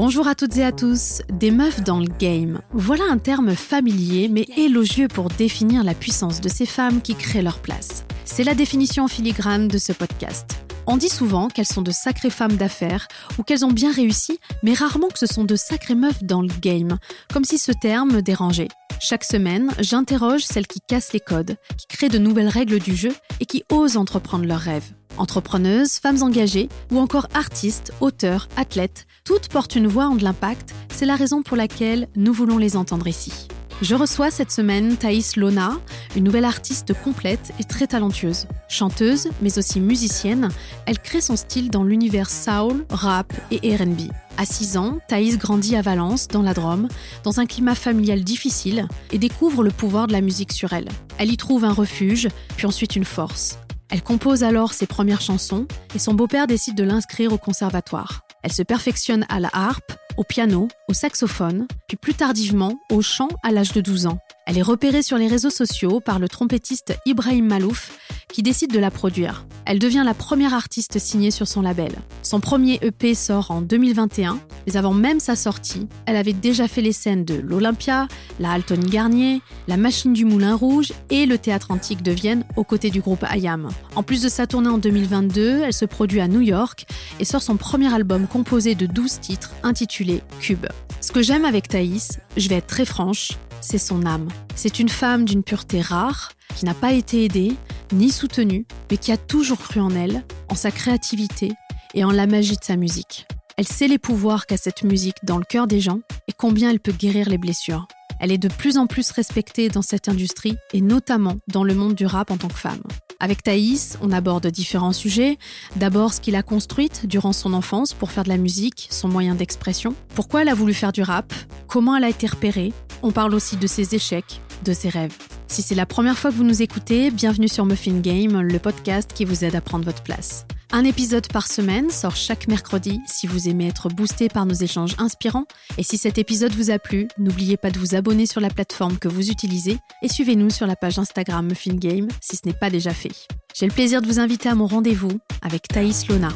Bonjour à toutes et à tous, des meufs dans le game. Voilà un terme familier mais élogieux pour définir la puissance de ces femmes qui créent leur place. C'est la définition filigrane de ce podcast. On dit souvent qu'elles sont de sacrées femmes d'affaires ou qu'elles ont bien réussi, mais rarement que ce sont de sacrées meufs dans le game, comme si ce terme dérangeait. Chaque semaine, j'interroge celles qui cassent les codes, qui créent de nouvelles règles du jeu et qui osent entreprendre leurs rêves. Entrepreneuses, femmes engagées ou encore artistes, auteurs, athlètes, toutes portent une voix en de l'impact, c'est la raison pour laquelle nous voulons les entendre ici. Je reçois cette semaine Thaïs Lona, une nouvelle artiste complète et très talentueuse. Chanteuse, mais aussi musicienne, elle crée son style dans l'univers soul, rap et RB. À 6 ans, Thaïs grandit à Valence, dans la Drôme, dans un climat familial difficile et découvre le pouvoir de la musique sur elle. Elle y trouve un refuge, puis ensuite une force. Elle compose alors ses premières chansons et son beau-père décide de l'inscrire au conservatoire. Elle se perfectionne à la harpe, au piano, au saxophone, puis plus tardivement au chant à l'âge de 12 ans. Elle est repérée sur les réseaux sociaux par le trompettiste Ibrahim Malouf qui décide de la produire. Elle devient la première artiste signée sur son label. Son premier EP sort en 2021, mais avant même sa sortie, elle avait déjà fait les scènes de l'Olympia, la Alton Garnier, la Machine du Moulin Rouge et le Théâtre Antique de Vienne aux côtés du groupe IAM. En plus de sa tournée en 2022, elle se produit à New York et sort son premier album composé de 12 titres intitulé Cube. Ce que j'aime avec Thaïs, je vais être très franche, c'est son âme. C'est une femme d'une pureté rare, qui n'a pas été aidée, ni soutenue, mais qui a toujours cru en elle, en sa créativité et en la magie de sa musique. Elle sait les pouvoirs qu'a cette musique dans le cœur des gens et combien elle peut guérir les blessures. Elle est de plus en plus respectée dans cette industrie et notamment dans le monde du rap en tant que femme. Avec Thaïs, on aborde différents sujets. D'abord, ce qu'il a construite durant son enfance pour faire de la musique, son moyen d'expression. Pourquoi elle a voulu faire du rap? Comment elle a été repérée? On parle aussi de ses échecs, de ses rêves. Si c'est la première fois que vous nous écoutez, bienvenue sur Muffin Game, le podcast qui vous aide à prendre votre place. Un épisode par semaine sort chaque mercredi si vous aimez être boosté par nos échanges inspirants. Et si cet épisode vous a plu, n'oubliez pas de vous abonner sur la plateforme que vous utilisez et suivez-nous sur la page Instagram Muffin Game si ce n'est pas déjà fait. J'ai le plaisir de vous inviter à mon rendez-vous avec Thaïs Lona.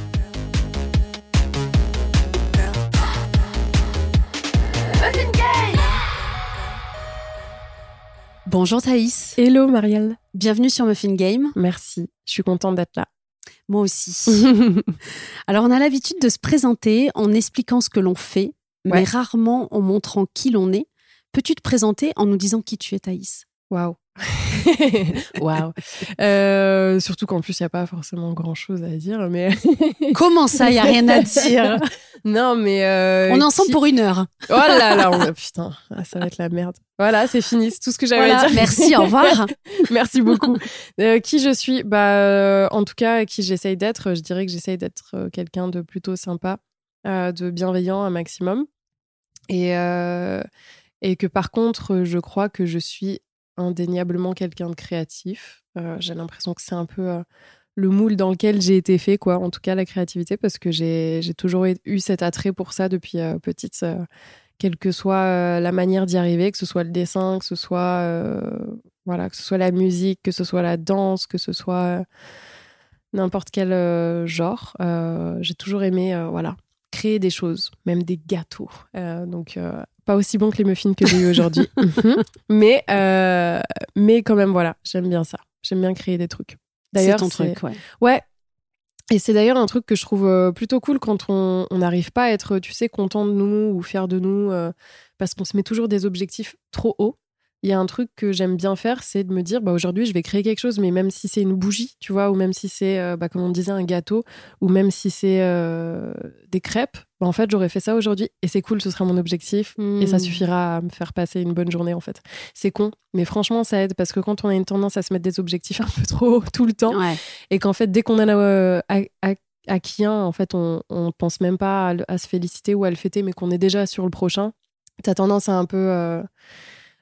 Bonjour Thaïs. Hello Marielle. Bienvenue sur Muffin Game. Merci. Je suis contente d'être là. Moi aussi. Alors, on a l'habitude de se présenter en expliquant ce que l'on fait, mais rarement en montrant qui l'on est. Peux-tu te présenter en nous disant qui tu es, Thaïs? Waouh. Waouh. Euh, surtout qu'en plus, il n'y a pas forcément grand-chose à dire. Mais Comment ça, il n'y a rien à dire? Non, mais. euh, On est ensemble qui- pour une heure. Oh là là, on- putain, ah, ça va être la merde. Voilà, c'est fini. C'est tout ce que j'avais Voilà. à dire. Merci, au revoir. Merci beaucoup. Euh, qui je suis? Bah, euh, en tout cas, qui j'essaye d'être. Je dirais que j'essaye d'être quelqu'un de plutôt sympa, de bienveillant un maximum, et et que par contre, je crois que je suis indéniablement quelqu'un de créatif. Euh, j'ai l'impression que c'est un peu euh, le moule dans lequel j'ai été fait, quoi. En tout cas, la créativité, parce que j'ai toujours eu cet attrait pour ça depuis euh, petite. quelle que soit la manière d'y arriver, que ce soit le dessin, que ce soit voilà, que ce soit la musique, que ce soit la danse, que ce soit n'importe quel genre. J'ai toujours aimé voilà, créer des choses, même des gâteaux. Donc, pas aussi bon que les muffins que j'ai eu aujourd'hui. Mhm. mais, euh, mais quand même, voilà, j'aime bien ça. J'aime bien créer des trucs. C'est D'ailleurs, ton c'est- truc, ouais. Ouais. Et c'est d'ailleurs un truc que je trouve euh, plutôt cool quand on n'arrive pas à être, tu sais, content de nous ou fier de nous, euh, parce qu'on se met toujours des objectifs trop hauts. Il y a un truc que j'aime bien faire, c'est de me dire, bah, aujourd'hui, je vais créer quelque chose, mais même si c'est une bougie, tu vois, ou même si c'est, euh, bah, comme on disait, un gâteau, ou même si c'est des crêpes, bah, en fait, j'aurais fait ça aujourd'hui, et c'est cool, ce sera mon objectif, et ça Hmm. suffira à me faire passer une bonne journée, en fait. C'est con, mais franchement, ça aide, parce que quand on a une tendance à se mettre des objectifs un peu trop tout le temps, Ouais. et qu'en fait, dès qu'on en a euh, a- acquis un, en fait, on, on pense même pas à, le- à se féliciter ou à le fêter, mais qu'on est déjà sur le prochain, t'as tendance à un peu, euh,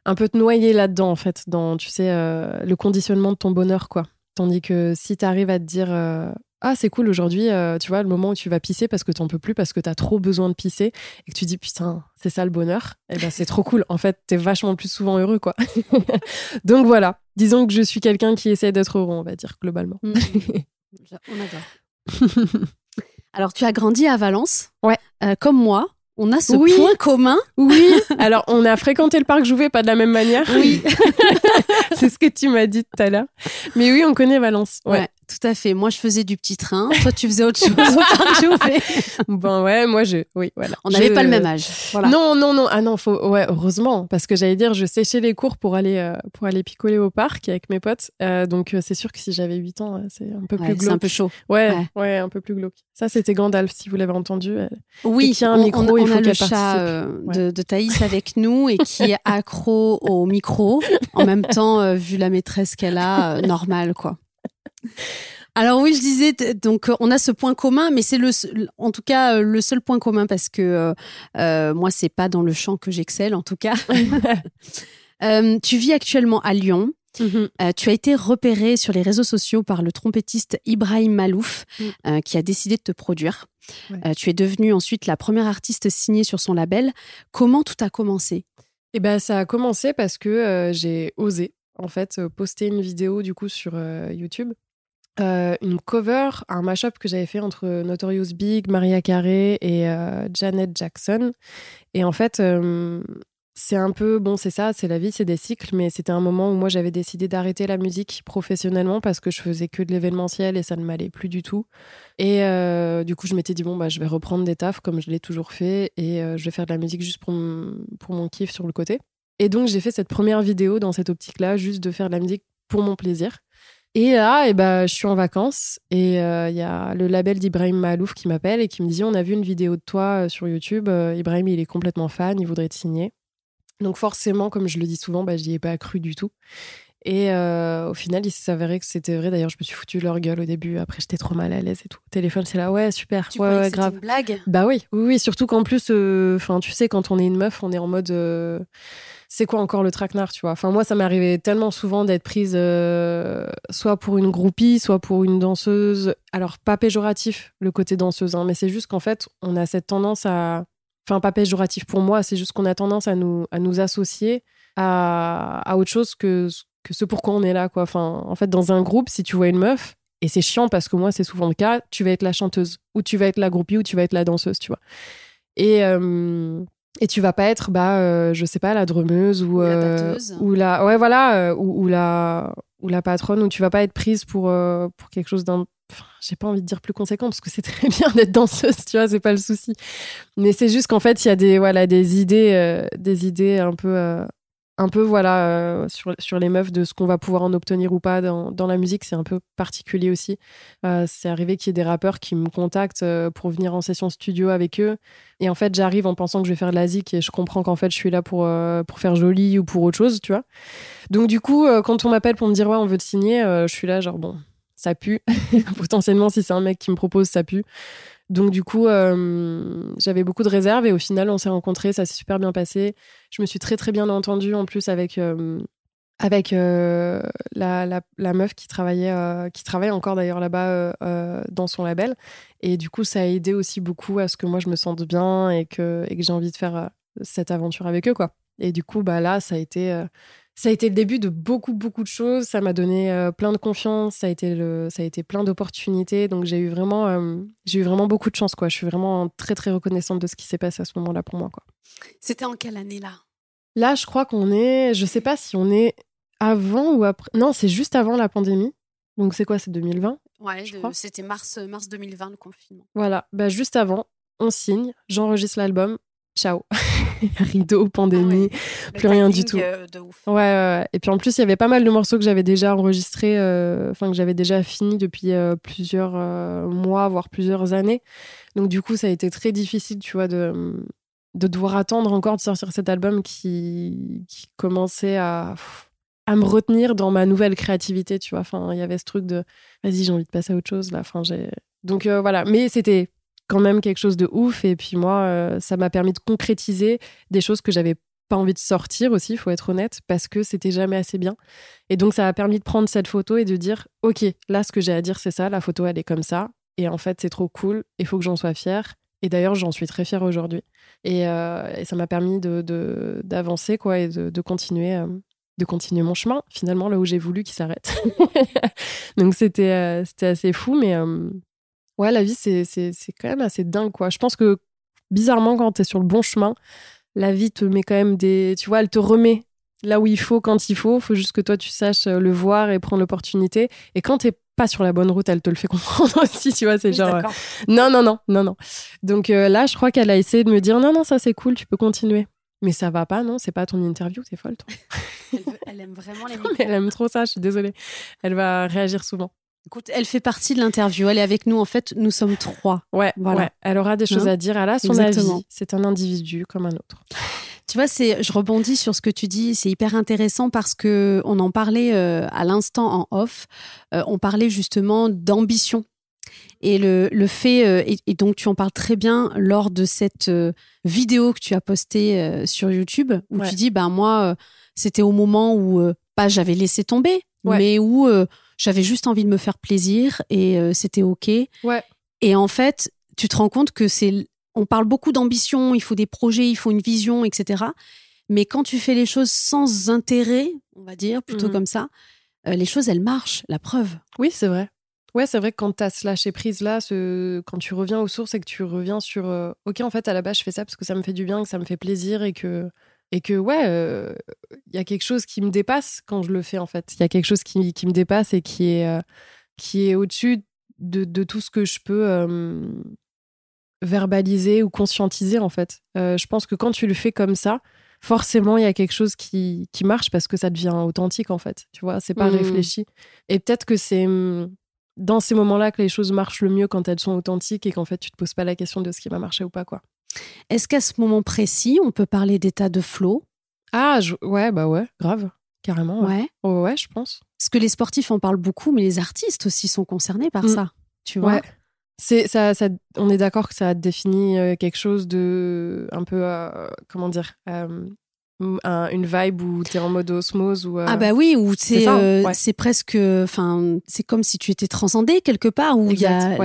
un peu te noyer là-dedans, en fait, dans, tu sais, euh, le conditionnement de ton bonheur, quoi. Tandis que si t'arrives à te dire, euh, ah, c'est cool aujourd'hui, euh, tu vois, le moment où tu vas pisser parce que t'en peux plus, parce que t'as trop besoin de pisser, et que tu dis, putain, c'est ça le bonheur, et ben c'est trop cool. En fait, t'es vachement plus souvent heureux, quoi. Donc voilà, disons que je suis quelqu'un qui essaie d'être heureux, on va dire, globalement. On adore. Alors, tu as grandi à Valence. Ouais. Euh, comme moi, on a ce point commun. Oui. Alors, on a fréquenté le parc Jouvet, pas de la même manière. Oui. c'est ce que tu m'as dit tout à l'heure. Mais oui, on connaît Valence. Ouais. Tout à fait. Moi, je faisais du petit train. Toi, tu faisais autre chose ben ouais, moi, je. Oui, voilà. On n'avait pas le même âge. Non, non, non. Ah non, faut. Ouais, heureusement, parce que j'allais dire, je séchais les cours pour aller euh, pour aller picoler au parc avec mes potes. Euh, donc, euh, c'est sûr que si j'avais 8 ans, c'est un peu plus glauque. C'est un peu chaud. Ouais, ouais, un peu plus glauque. Ça, c'était Gandalf, si vous l'avez entendu. Oui, y a un micro, il faut a le chat de, de Thaïs avec nous et qui est accro au micro. En même temps, vu la maîtresse qu'elle a, normal, quoi. Alors oui, je disais donc on a ce point commun, mais c'est le en tout cas le seul point commun parce que euh, moi c'est pas dans le champ que j'excelle en tout cas. tu vis actuellement à Lyon. Mhm. Euh, tu as été repéré sur les réseaux sociaux par le trompettiste Ibrahim Malouf, mm. euh, qui a décidé de te produire. Euh, tu es devenue ensuite la première artiste signée sur son label. Comment tout a commencé? Eh ben, ça a commencé parce que j'ai osé en fait poster une vidéo du coup sur YouTube. Une cover, un mashup que j'avais fait entre Notorious Big, Maria Carey et Janet Jackson. Et en fait, c'est un peu, bon, c'est ça, c'est la vie, c'est des cycles, mais c'était un moment où moi j'avais décidé d'arrêter la musique professionnellement parce que je faisais que de l'événementiel et ça ne m'allait plus du tout. Et euh, du coup, je m'étais dit, bon, bah, je vais reprendre des tafs comme je l'ai toujours fait et euh, je vais faire de la musique juste pour, pour mon kiff sur le côté. Et donc, j'ai fait cette première vidéo dans cette optique-là, juste de faire de la musique pour mon plaisir. Et là, et bah, je suis en vacances et euh, il y a le label d'Ibrahim Malouf qui m'appelle et qui me dit On a vu une vidéo de toi sur YouTube. Ibrahim, il est complètement fan, il voudrait te signer. Donc forcément, comme je le dis souvent, bah, j'y ai pas cru du tout. Et euh, au final, il s'est avéré que c'était vrai. D'ailleurs, je me suis foutu leur gueule au début. Après, j'étais trop mal à l'aise et tout. téléphone, c'est là, ouais, super. Tu ouais, ouais, grave. Une blague? Bah oui, oui, oui. Surtout qu'en plus, euh, enfin, tu sais, quand on est une meuf, on est en mode. Euh, c'est quoi encore le traquenard, tu vois? Enfin, moi, ça m'est arrivé tellement souvent d'être prise soit pour une groupie, soit pour une danseuse. Alors, pas péjoratif le côté danseuse, hein, mais c'est juste qu'en fait, on a cette tendance à enfin pas péjoratif pour moi, c'est juste qu'on a tendance à nous, à nous associer à, à autre chose que, que ce pourquoi on est là. Quoi. Enfin, en fait, dans un groupe, si tu vois une meuf, et c'est chiant parce que moi, c'est souvent le cas, tu vas être la chanteuse, ou tu vas être la groupie, ou tu vas être la danseuse, tu vois. Et, euh, et tu vas pas être, bah, euh, je sais pas, la drumeuse ou, la euh, ou la, ouais, voilà, ou, ou, la, ou la patronne, ou tu vas pas être prise pour, pour quelque chose d'un j'ai pas envie de dire plus conséquent parce que c'est très bien d'être danseuse, tu vois, c'est pas le souci. Mais c'est juste qu'en fait, il y a des voilà des idées, euh, des idées un peu, euh, un peu voilà euh, sur, sur les meufs de ce qu'on va pouvoir en obtenir ou pas dans, dans la musique, c'est un peu particulier aussi. c'est arrivé qu'il y ait des rappeurs qui me contactent pour venir en session studio avec eux, et en fait, j'arrive en pensant que je vais faire de la zik et je comprends qu'en fait, je suis là pour pour faire joli ou pour autre chose, tu vois. Donc du coup, quand on m'appelle pour me dire ouais, on veut te signer, je suis là genre bon ça pue. Potentiellement, si c'est un mec qui me propose, ça pue. Donc du coup, euh, j'avais beaucoup de réserves et au final, on s'est rencontrés, ça s'est super bien passé. Je me suis très très bien entendue en plus avec euh, avec euh, la, meuf qui travaillait, qui travaille encore d'ailleurs là-bas dans son label. Et du coup, ça a aidé aussi beaucoup à ce que moi je me sente bien et que, et que j'ai envie de faire cette aventure avec eux, quoi. Et du coup, bah là, ça a été ça a été le début de beaucoup, beaucoup de choses. Ça m'a donné euh, plein de confiance. Ça a été, le, ça a été plein d'opportunités. Donc, j'ai eu, vraiment, euh, j'ai eu vraiment beaucoup de chance. Quoi. Je suis vraiment très, très reconnaissante de ce qui s'est passé à ce moment-là pour moi. Quoi. C'était en quelle année là? Là, je crois qu'on est. Je sais pas si on est avant ou après. Non, c'est juste avant la pandémie. Donc, c'est quoi C'est 2020 Ouais, c'était mars, mars 2020, le confinement. Voilà, bah, juste avant, on signe, j'enregistre l'album, ciao. Rideau, pandémie, ah plus rien du tout. Euh, de ouf. Ouais, ouais, Et puis en plus, il y avait pas mal de morceaux que j'avais déjà enregistrés, euh, enfin que j'avais déjà fini depuis euh, plusieurs mois, voire plusieurs années. Donc du coup, ça a été très difficile, tu vois, de, de devoir attendre encore de sortir cet album qui, qui commençait à, à me retenir dans ma nouvelle créativité, tu vois. Enfin, il y avait ce truc de, vas-y, j'ai envie de passer à autre chose là. Enfin, j'ai... Donc voilà, mais c'était quand même quelque chose de ouf. Et puis moi, euh, ça m'a permis de concrétiser des choses que j'avais pas envie de sortir aussi, il faut être honnête, parce que c'était jamais assez bien. Et donc ça a permis de prendre cette photo et de dire, ok, là ce que j'ai à dire c'est ça, la photo elle est comme ça, et en fait c'est trop cool, il faut que j'en sois fière. Et d'ailleurs j'en suis très fière aujourd'hui. Et, euh, ça m'a permis de, d'avancer quoi et de, continuer. Euh, de continuer mon chemin, finalement, là où j'ai voulu qu'il s'arrête. donc, c'était c'était assez fou, mais, ouais, la vie, c'est quand même assez dingue, quoi. Je pense que bizarrement, quand tu es sur le bon chemin, la vie te met quand même des. Tu vois, elle te remet là où il faut, quand il faut. Il faut juste que toi, tu saches euh, le voir et prendre l'opportunité. Et quand t'es pas sur la bonne route, elle te le fait comprendre aussi, tu vois. C'est genre. Euh, non, non, non, non, non. Donc là, je crois qu'elle a essayé de me dire non, non, ça c'est cool, tu peux continuer. Mais ça va pas, non C'est pas ton interview, t'es folle, toi. elle, aime vraiment les Elle aime trop ça, je suis désolée. Elle va réagir souvent. Écoute, elle fait partie de l'interview. Elle est avec nous. En fait, nous sommes trois. Ouais, voilà. Elle aura des choses hein à dire. Elle a son Exactement. avis. C'est un individu comme un autre. Tu vois, c'est, je rebondis sur ce que tu dis. C'est hyper intéressant parce que on en parlait euh, à l'instant en off. Euh, on parlait justement d'ambition et le, le fait, euh, et, donc tu en parles très bien lors de cette euh, vidéo que tu as postée euh, sur YouTube, où tu dis, ben moi, c'était au moment où pas j'avais laissé tomber, mais où j'avais juste envie de me faire plaisir et c'était ok. Ouais. Et en fait, tu te rends compte que c'est, on parle beaucoup d'ambition, il faut des projets, il faut une vision, etc. Mais quand tu fais les choses sans intérêt, on va dire plutôt mmh. comme ça, les choses elles marchent. La preuve. Oui, c'est vrai. Ouais, c'est vrai que quand tu as ce lâcher prise là, ce... quand tu reviens aux sources et que tu reviens sur euh, OK, en fait, à la base, je fais ça parce que ça me fait du bien, que ça me fait plaisir et que, et que ouais, il euh, y a quelque chose qui me dépasse quand je le fais en fait. Il y a quelque chose qui, qui, me dépasse et qui est, euh, qui est au-dessus de, de, tout ce que je peux verbaliser ou conscientiser en fait. je pense que quand tu le fais comme ça, forcément il y a quelque chose qui, qui marche parce que ça devient authentique en fait. Tu vois, c'est pas mmh. réfléchi. Et peut-être que c'est dans ces moments-là que les choses marchent le mieux quand elles sont authentiques et qu'en fait tu te poses pas la question de ce qui va marcher ou pas quoi. Est-ce qu'à ce moment précis, on peut parler d'état de flow? Ah ouais bah ouais, grave, carrément. Ouais. Ouais, je pense. Parce que les sportifs en parlent beaucoup, mais les artistes aussi sont concernés par mm. ça, tu vois? C'est ça, ça, on est d'accord que ça définit euh, quelque chose de un peu euh, comment dire euh, une vibe où tu es en mode osmose ou euh, ah bah oui où c'est euh, c'est presque enfin c'est comme si tu étais transcendé quelque part où il y a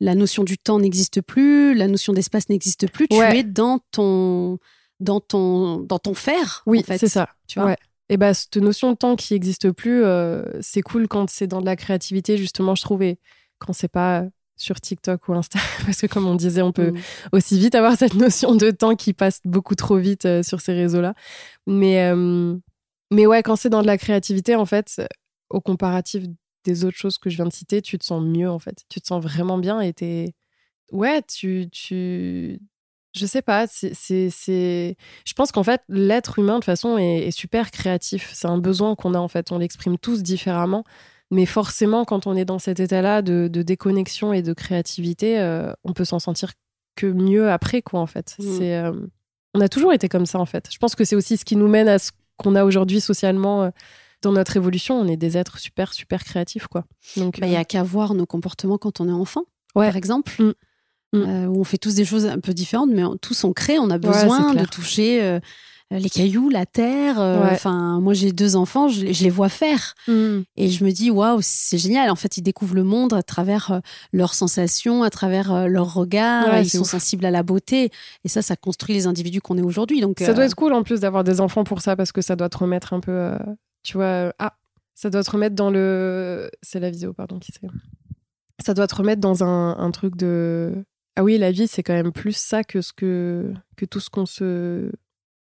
la notion du temps n'existe plus la notion d'espace n'existe plus tu es dans ton dans ton dans ton faire oui c'est ça tu vois. et bah cette notion de temps qui n'existe plus euh, c'est cool quand c'est dans de la créativité justement je trouvais quand c'est pas sur TikTok ou Insta, parce que comme on disait, on peut mm. aussi vite avoir cette notion de temps qui passe beaucoup trop vite euh, sur ces réseaux-là. Mais, euh, mais ouais, quand c'est dans de la créativité, en fait, au comparatif des autres choses que je viens de citer, tu te sens mieux, en fait. Tu te sens vraiment bien et t'es... Ouais, tu... tu... Je sais pas, c'est... Je pense qu'en fait, l'être humain, de toute façon, est super créatif. C'est un besoin qu'on a, en fait. On l'exprime tous différemment. Mais forcément, quand on est dans cet état-là de, déconnexion et de créativité, euh, on peut s'en sentir que mieux après, quoi, en fait. Mmh. C'est, euh, on a toujours été comme ça, en fait. Je pense que c'est aussi ce qui nous mène à ce qu'on a aujourd'hui socialement euh, dans notre évolution. On est des êtres super, super créatifs, quoi. Donc, bah, il n'y a qu'à voir nos comportements quand on est enfant, par exemple. Mmh. Mmh. où on fait tous des choses un peu différentes, mais tous on crée, on a besoin de toucher euh, les cailloux, la terre. Euh, enfin, moi j'ai deux enfants, je, les vois faire mm. et je me dis waouh, c'est génial. En fait, ils découvrent le monde à travers euh, leurs sensations, à travers leurs regards. ils sont sensibles à la beauté et ça, ça construit les individus qu'on est aujourd'hui. Donc ça doit être cool en plus d'avoir des enfants pour ça parce que ça doit te remettre un peu, tu vois, ah, ça doit te remettre dans le, c'est la vidéo, pardon, qui c'est? Ça doit te remettre dans un, un truc de ah oui, la vie, c'est quand même plus ça que ce que que tout ce qu'on se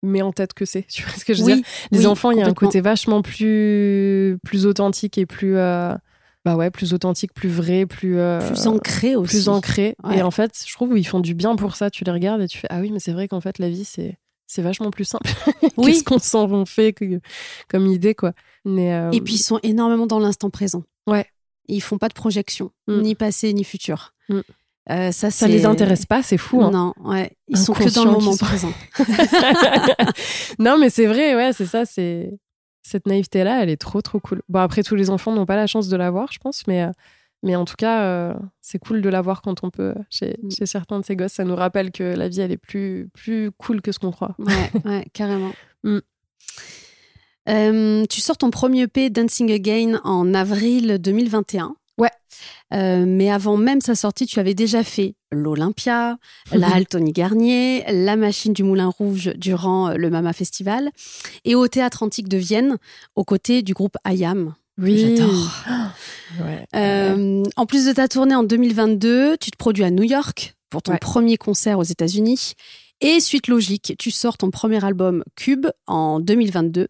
met en tête que c'est. Tu vois ce que je veux dire? Les enfants, il y a un côté vachement plus, plus authentique et plus. Euh, bah ouais, plus authentique, plus vrai, plus. Euh, plus ancré aussi. Plus ancré. Et en fait, je trouve qu'ils font du bien pour ça. Tu les regardes et tu fais Ah oui, mais c'est vrai qu'en fait, la vie, c'est. C'est vachement plus simple. Oui. Qu'est-ce qu'on s'en fait comme idée, quoi. Mais, euh, Et puis, ils sont énormément dans l'instant présent. Ouais. ils font pas de projection, mm. ni passé, ni futur. Mm. Euh, ça, ça les intéresse pas, c'est fou. Hein. Non, ouais, ils sont que dans le moment présent. non, mais c'est vrai, ouais, c'est ça, c'est cette naïveté là, elle est trop trop cool. Bon après tous les enfants n'ont pas la chance de l'avoir, je pense, mais euh, mais en tout cas, euh, c'est cool de l'avoir quand on peut. Chez, mm. chez, certains de ces gosses, ça nous rappelle que la vie elle est plus plus cool que ce qu'on croit. Ouais, ouais, carrément. Mm. tu sors ton premier P Dancing Again en avril 2021. Ouais. Euh, mais avant même sa sortie, tu avais déjà fait l'Olympia, la Halle Tony Garnier, la Machine du Moulin Rouge durant euh, le Mama Festival et au Théâtre Antique de Vienne, aux côtés du groupe IAM. Oui, j'adore. Euh, en plus de ta tournée en 2022, tu te produis à New York pour ton premier concert aux États-Unis. Et suite logique, tu sors ton premier album Cube en 2022.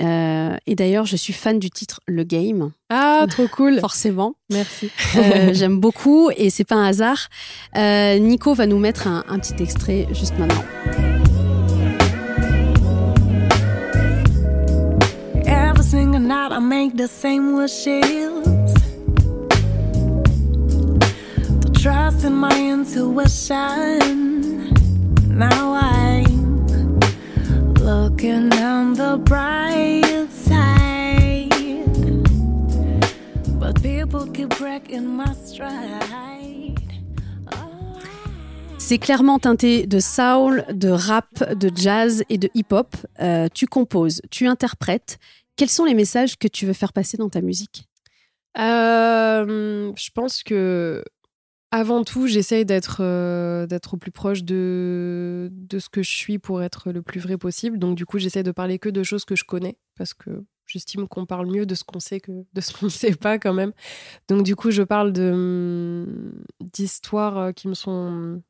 Euh, et d'ailleurs, je suis fan du titre Le Game. Ah, trop cool. Forcément. Merci. Euh, j'aime beaucoup et c'est pas un hasard. Euh, Nico va nous mettre un, un petit extrait juste maintenant. Every single night I make the same wishes. The trust in my intuition. Now I'm looking on the bright side. But people keep breaking my stride. C'est clairement teinté de soul, de rap, de jazz et de hip-hop. Euh, tu composes, tu interprètes. Quels sont les messages que tu veux faire passer dans ta musique? Euh, Je pense que avant tout, j'essaye d'être euh, d'être au plus proche de, de ce que je suis pour être le plus vrai possible. Donc du coup, j'essaie de parler que de choses que je connais parce que j'estime qu'on parle mieux de ce qu'on sait que de ce qu'on ne sait pas quand même. Donc du coup, je parle de d'histoires euh, qui me sont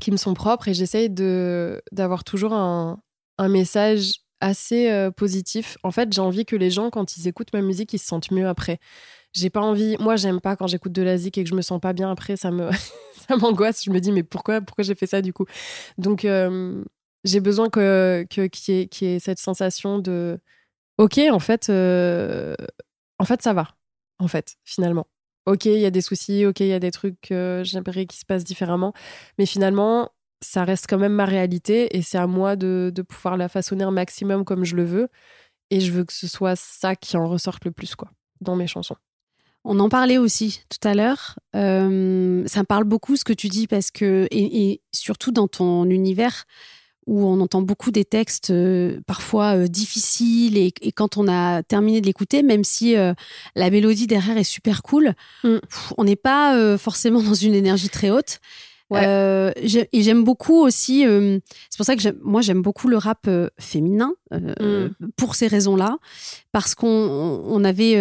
qui me sont propres et j'essaye d'avoir toujours un, un message assez euh, positif. En fait, j'ai envie que les gens quand ils écoutent ma musique, ils se sentent mieux après j'ai pas envie. Moi, j'aime pas quand j'écoute de la zik et que je me sens pas bien après. Ça me, ça m'angoisse. Je me dis, mais pourquoi, pourquoi j'ai fait ça du coup? Donc, j'ai besoin que qu'il y, y, ait cette sensation de, ok, en fait, euh, en fait, ça va. En fait, finalement. Ok, il y a des soucis. Ok, il y a des trucs que j'aimerais qu'ils se passent différemment. Mais finalement, ça reste quand même ma réalité et c'est à moi de, de pouvoir la façonner un maximum comme je le veux. Et je veux que ce soit ça qui en ressorte le plus, quoi, dans mes chansons. On en parlait aussi tout à l'heure. Euh, ça me parle beaucoup ce que tu dis parce que, et, surtout dans ton univers où on entend beaucoup des textes euh, parfois euh, difficiles et, quand on a terminé de l'écouter, même si la mélodie derrière est super cool, mm. on n'est pas forcément dans une énergie très haute. Euh, et j'aime beaucoup aussi, euh, c'est pour ça que moi j'aime beaucoup le rap euh, féminin mm. pour ces raisons-là, parce qu'on on avait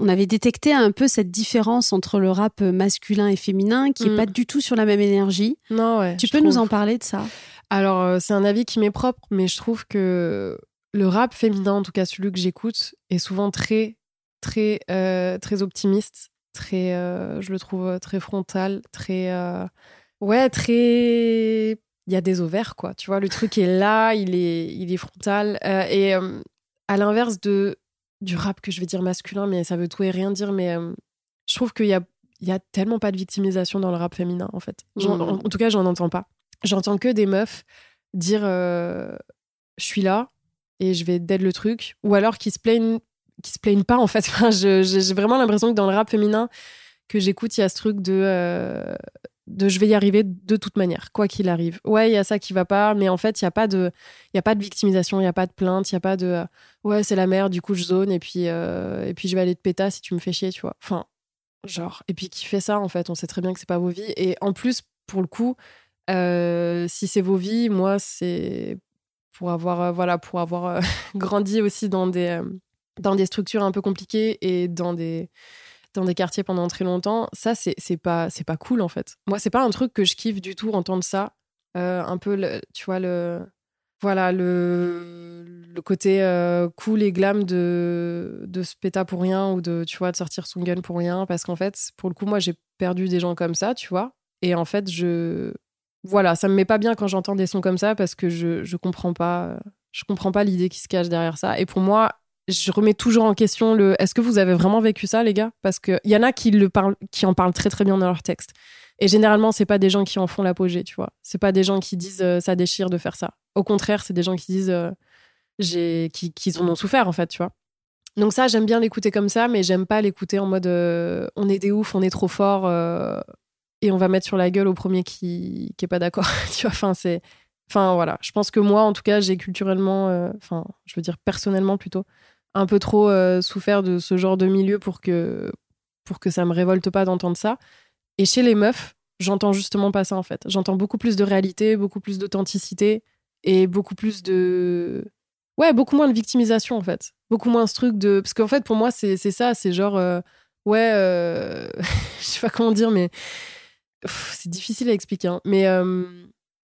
on avait détecté un peu cette différence entre le rap masculin et féminin qui est mm. pas du tout sur la même énergie. Non, ouais, tu peux nous en parler de ça? Alors c'est un avis qui m'est propre, mais je trouve que le rap féminin, en tout cas celui que j'écoute, est souvent très très très optimiste, très je le trouve très frontal, très Ouais, très. Il y a des ovaires, quoi. Tu vois, le truc est là, il est, il est frontal. Euh, et euh, à l'inverse de du rap que je vais dire masculin, mais ça veut tout et rien dire, mais euh, je trouve qu'il y a, il y a tellement pas de victimisation dans le rap féminin, en fait. Mmh. En, tout cas, j'en entends pas. J'entends que des meufs dire je suis là et je vais dead le truc, ou alors qui se plaignent, qui se plaignent pas, en fait. Enfin, j'ai vraiment l'impression que dans le rap féminin que j'écoute, il y a ce truc de de je vais y arriver de toute manière, quoi qu'il arrive. Ouais, il y a ça qui va pas, mais en fait, il y a pas de a pas de victimisation, il y a pas de plainte, il y a pas de euh, ouais, c'est la merde, du coup je zone et puis euh, et je vais aller te péta si tu me fais chier, tu vois. Enfin, genre et puis qui fait ça en fait, on sait très bien que c'est pas vos vies et en plus pour le coup euh, si c'est vos vies, moi c'est pour avoir voilà, pour avoir grandi aussi dans des dans des structures un peu compliquées et dans des dans des quartiers pendant très longtemps, ça, c'est pas, pas cool en fait. Moi, c'est pas un truc que je kiffe du tout entendre ça. Euh, un peu, le, tu vois, le. Voilà, le, le côté euh, cool et glam de, de se pour rien ou de, tu vois, de sortir son gun pour rien. Parce qu'en fait, pour le coup, moi, j'ai perdu des gens comme ça, tu vois. Et en fait, je. Voilà, ça me met pas bien quand j'entends des sons comme ça parce que je, je comprends pas. Je comprends pas l'idée qui se cache derrière ça. Et pour moi, je remets toujours en question le est-ce que vous avez vraiment vécu ça, les gars? Parce qu'il y en a qui, en parlent très très bien dans leur texte. Et généralement, c'est pas des gens qui en font l'apogée, tu vois. C'est pas des gens qui disent euh, ça déchire de faire ça. Au contraire, c'est des gens qui disent euh, qui, en ont souffert, en fait, tu vois. Donc ça, j'aime bien l'écouter comme ça, mais j'aime pas l'écouter en mode euh, on est des oufs, on est trop fort et on va mettre sur la gueule au premier qui, qui est pas d'accord, tu vois. Enfin, c'est. Enfin, voilà. Je pense que moi, en tout cas, j'ai culturellement, enfin, je veux dire personnellement plutôt, un peu trop euh, souffert de ce genre de milieu pour que, pour que ça me révolte pas d'entendre ça. Et chez les meufs, j'entends justement pas ça en fait. J'entends beaucoup plus de réalité, beaucoup plus d'authenticité et beaucoup plus de. Ouais, beaucoup moins de victimisation en fait. Beaucoup moins ce truc de. Parce qu'en fait, pour moi, c'est ça, c'est genre. Euh, ouais, euh... je sais pas comment dire, mais c'est difficile à expliquer. Hein. Mais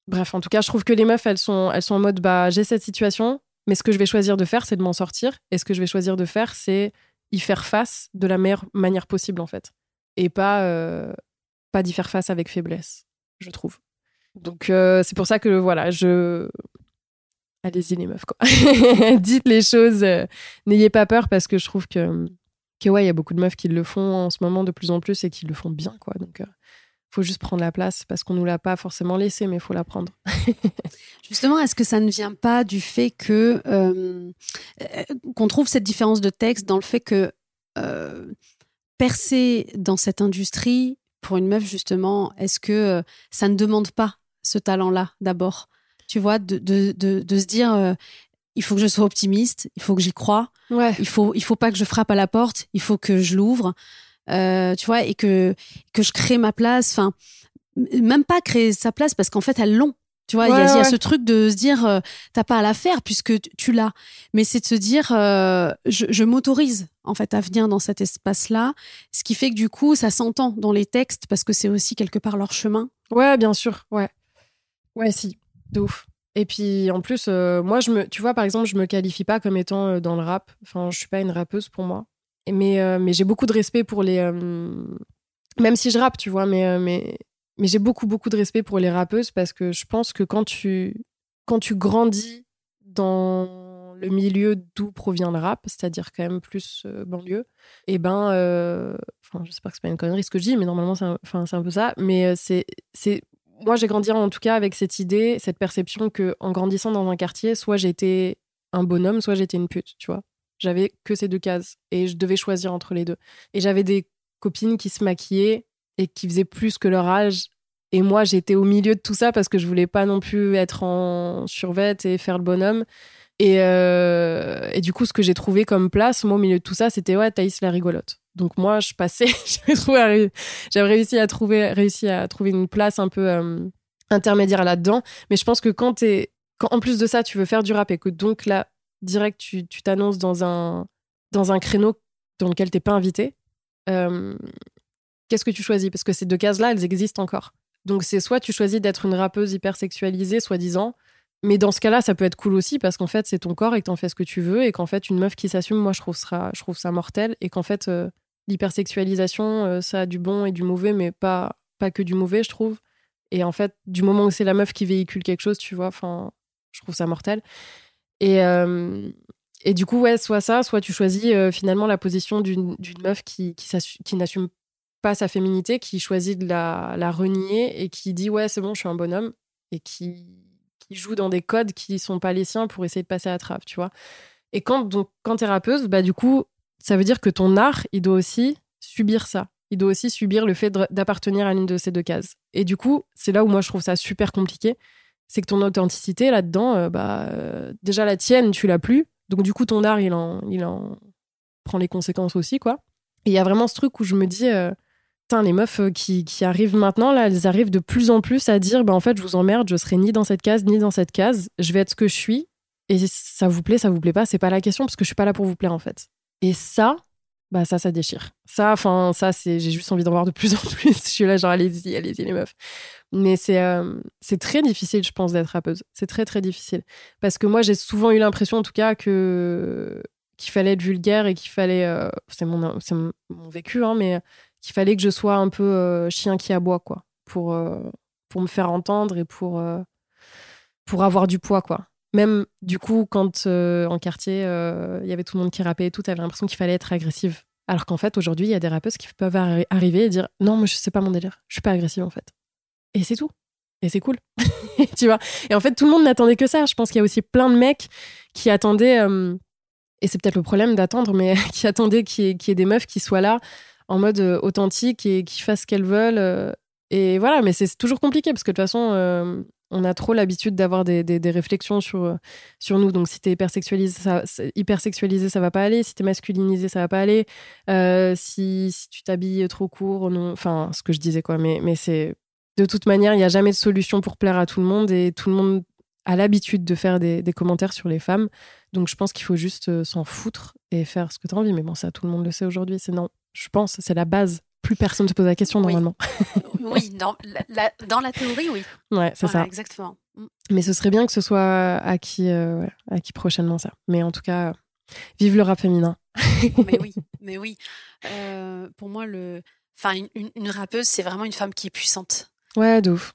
bref, en tout cas, je trouve que les meufs, elles sont, elles sont en mode bah, j'ai cette situation, mais ce que je vais choisir de faire, c'est de m'en sortir. Et ce que je vais choisir de faire, c'est y faire face de la meilleure manière possible, en fait. Et pas, euh, pas d'y faire face avec faiblesse, je trouve. Donc, euh, c'est pour ça que, voilà, je. Allez-y, les meufs, quoi. Dites les choses. Euh, n'ayez pas peur parce que je trouve que, que ouais, il y a beaucoup de meufs qui le font en ce moment de plus en plus et qui le font bien, quoi. Donc, faut juste prendre la place parce qu'on nous l'a pas forcément laissé, mais il faut la prendre. Justement, est-ce que ça ne vient pas du fait que euh, euh, qu'on trouve cette différence de texte dans le fait que euh, percer dans cette industrie pour une meuf justement, est-ce que ça ne demande pas ce talent-là d'abord? Tu vois, de, de, de, se dire il faut que je sois optimiste, il faut que j'y croie, ouais. il faut il faut pas que je frappe à la porte, il faut que je l'ouvre. Euh, tu vois, et que, que je crée ma place. Enfin, même pas créer sa place parce qu'en fait, elles l'ont. Tu vois, il y, a ce truc de se dire, euh, t'as pas à la faire puisque tu l'as. Mais c'est de se dire, euh, je, je m'autorise en fait à venir dans cet espace-là, ce qui fait que du coup, ça s'entend dans les textes parce que c'est aussi quelque part leur chemin. Ouais, bien sûr, ouais, ouais, si, de ouf. Et puis en plus, moi, je me, tu vois, par exemple, je me qualifie pas comme étant dans le rap. Enfin, je suis pas une rappeuse pour moi. Mais, euh, mais j'ai beaucoup de respect pour les. Euh, même si je rappe, tu vois, mais, euh, mais, mais j'ai beaucoup, beaucoup de respect pour les rappeuses parce que je pense que quand tu, quand tu grandis dans le milieu d'où provient le rap, c'est-à-dire quand même plus banlieue, et eh ben, enfin, j'espère que c'est pas une connerie ce que je dis, mais normalement, c'est un, peu ça. Mais c'est, moi, j'ai grandi en tout cas avec cette idée, cette perception que en grandissant dans un quartier, soit j'étais un bonhomme, soit j'étais une pute, tu vois. J'avais que ces deux cases et je devais choisir entre les deux. Et j'avais des copines qui se maquillaient et qui faisaient plus que leur âge. Et moi, j'étais au milieu de tout ça parce que je voulais pas non plus être en survette et faire le bonhomme. Et, euh, du coup, ce que j'ai trouvé comme place, moi, au milieu de tout ça, c'était ouais, Thaïs la rigolote. Donc moi, je passais, j'avais réussi à trouver, réussi à trouver une place un peu euh, intermédiaire là-dedans. Mais je pense que quand t'es, quand en plus de ça, tu veux faire du rap et que donc là, direct, tu t'annonces dans un, dans un créneau dans lequel t'es pas invité, euh, qu'est-ce que tu choisis? Parce que ces deux cases-là, elles existent encore. Donc c'est soit tu choisis d'être une rappeuse hyper sexualisée, soi-disant, mais dans ce cas-là, ça peut être cool aussi parce qu'en fait, c'est ton corps et que t'en fais ce que tu veux et qu'en fait, une meuf qui s'assume, moi, je trouve, ça, je trouve ça mortel et qu'en fait, euh, l'hypersexualisation, euh, ça a du bon et du mauvais, mais pas, pas que du mauvais, je trouve. Et en fait, du moment où c'est la meuf qui véhicule quelque chose, tu vois, enfin, je trouve ça mortel. Et, euh, et du coup, ouais, soit ça, soit tu choisis euh, finalement la position d'une meuf qui, qui, qui n'assume pas sa féminité, qui choisit de la, la renier et qui dit ouais, c'est bon, je suis un bonhomme et qui, qui joue dans des codes qui sont pas les siens pour essayer de passer à trave, tu vois. Et quand, donc, quand t'es bah, du coup, ça veut dire que ton art, il doit aussi subir ça. Il doit aussi subir le fait d'appartenir à l'une de ces deux cases. Et du coup, c'est là où moi je trouve ça super compliqué c'est que ton authenticité là-dedans, euh, bah, euh, déjà la tienne, tu l'as plus. Donc du coup, ton art, il en, il en prend les conséquences aussi, quoi. Et il y a vraiment ce truc où je me dis, euh, les meufs qui, qui, arrivent maintenant, là, elles arrivent de plus en plus à dire, bah, en fait, je vous emmerde, je serai ni dans cette case, ni dans cette case. Je vais être ce que je suis. Et ça vous plaît, ça vous plaît pas, c'est pas la question, parce que je suis pas là pour vous plaire, en fait. Et ça, bah ça, ça déchire. Ça, enfin, ça, c'est, j'ai juste envie de revoir de plus en plus. je suis là, genre, allez-y, allez-y, les meufs. Mais c'est, euh, très difficile, je pense, d'être rappeuse. C'est très, très difficile. Parce que moi, j'ai souvent eu l'impression, en tout cas, que qu'il fallait être vulgaire et qu'il fallait, euh, c'est mon, c'est mon vécu, hein, mais qu'il fallait que je sois un peu euh, chien qui aboie, quoi, pour, pour me faire entendre et pour, pour avoir du poids, quoi même du coup, quand euh, en quartier, euh, il y avait tout le monde qui rappait et tout, t'avais l'impression qu'il fallait être agressive. Alors qu'en fait, aujourd'hui, il y a des rappeuses qui peuvent arriver et dire non, moi, je sais pas mon délire, je suis pas agressive en fait. Et c'est tout. Et c'est cool. tu vois. Et en fait, tout le monde n'attendait que ça. Je pense qu'il y a aussi plein de mecs qui attendaient, euh, et c'est peut-être le problème d'attendre, mais qui attendaient qu'il y, ait des meufs qui soient là en mode authentique et qui fassent ce qu'elles veulent. et voilà, mais c'est toujours compliqué parce que de toute façon, on a trop l'habitude d'avoir des, réflexions sur, euh, sur nous. Donc, si t'es hypersexualisé, ça, hypersexualisé, ça va pas aller. Si t'es masculinisé, ça va pas aller. Euh, si, tu t'habilles trop court, non. Enfin, ce que je disais, quoi. Mais, mais c'est. De toute manière, il n'y a jamais de solution pour plaire à tout le monde et tout le monde a l'habitude de faire des, commentaires sur les femmes. Donc, je pense qu'il faut juste euh, s'en foutre et faire ce que tu as envie. Mais bon, ça, tout le monde le sait aujourd'hui. C'est non. Je pense, c'est la base plus personne ne se pose la question normalement. oui, dans la, dans la théorie, oui. Ouais, c'est ça. Exactement. Mm. Mais ce serait bien que ce soit acquis, euh, acquis prochainement, ça. Mais en tout cas, vive le rap féminin. mais oui, mais oui. Euh, pour moi, le... enfin, une, une rappeuse, c'est vraiment une femme qui est puissante. Ouais, de ouf.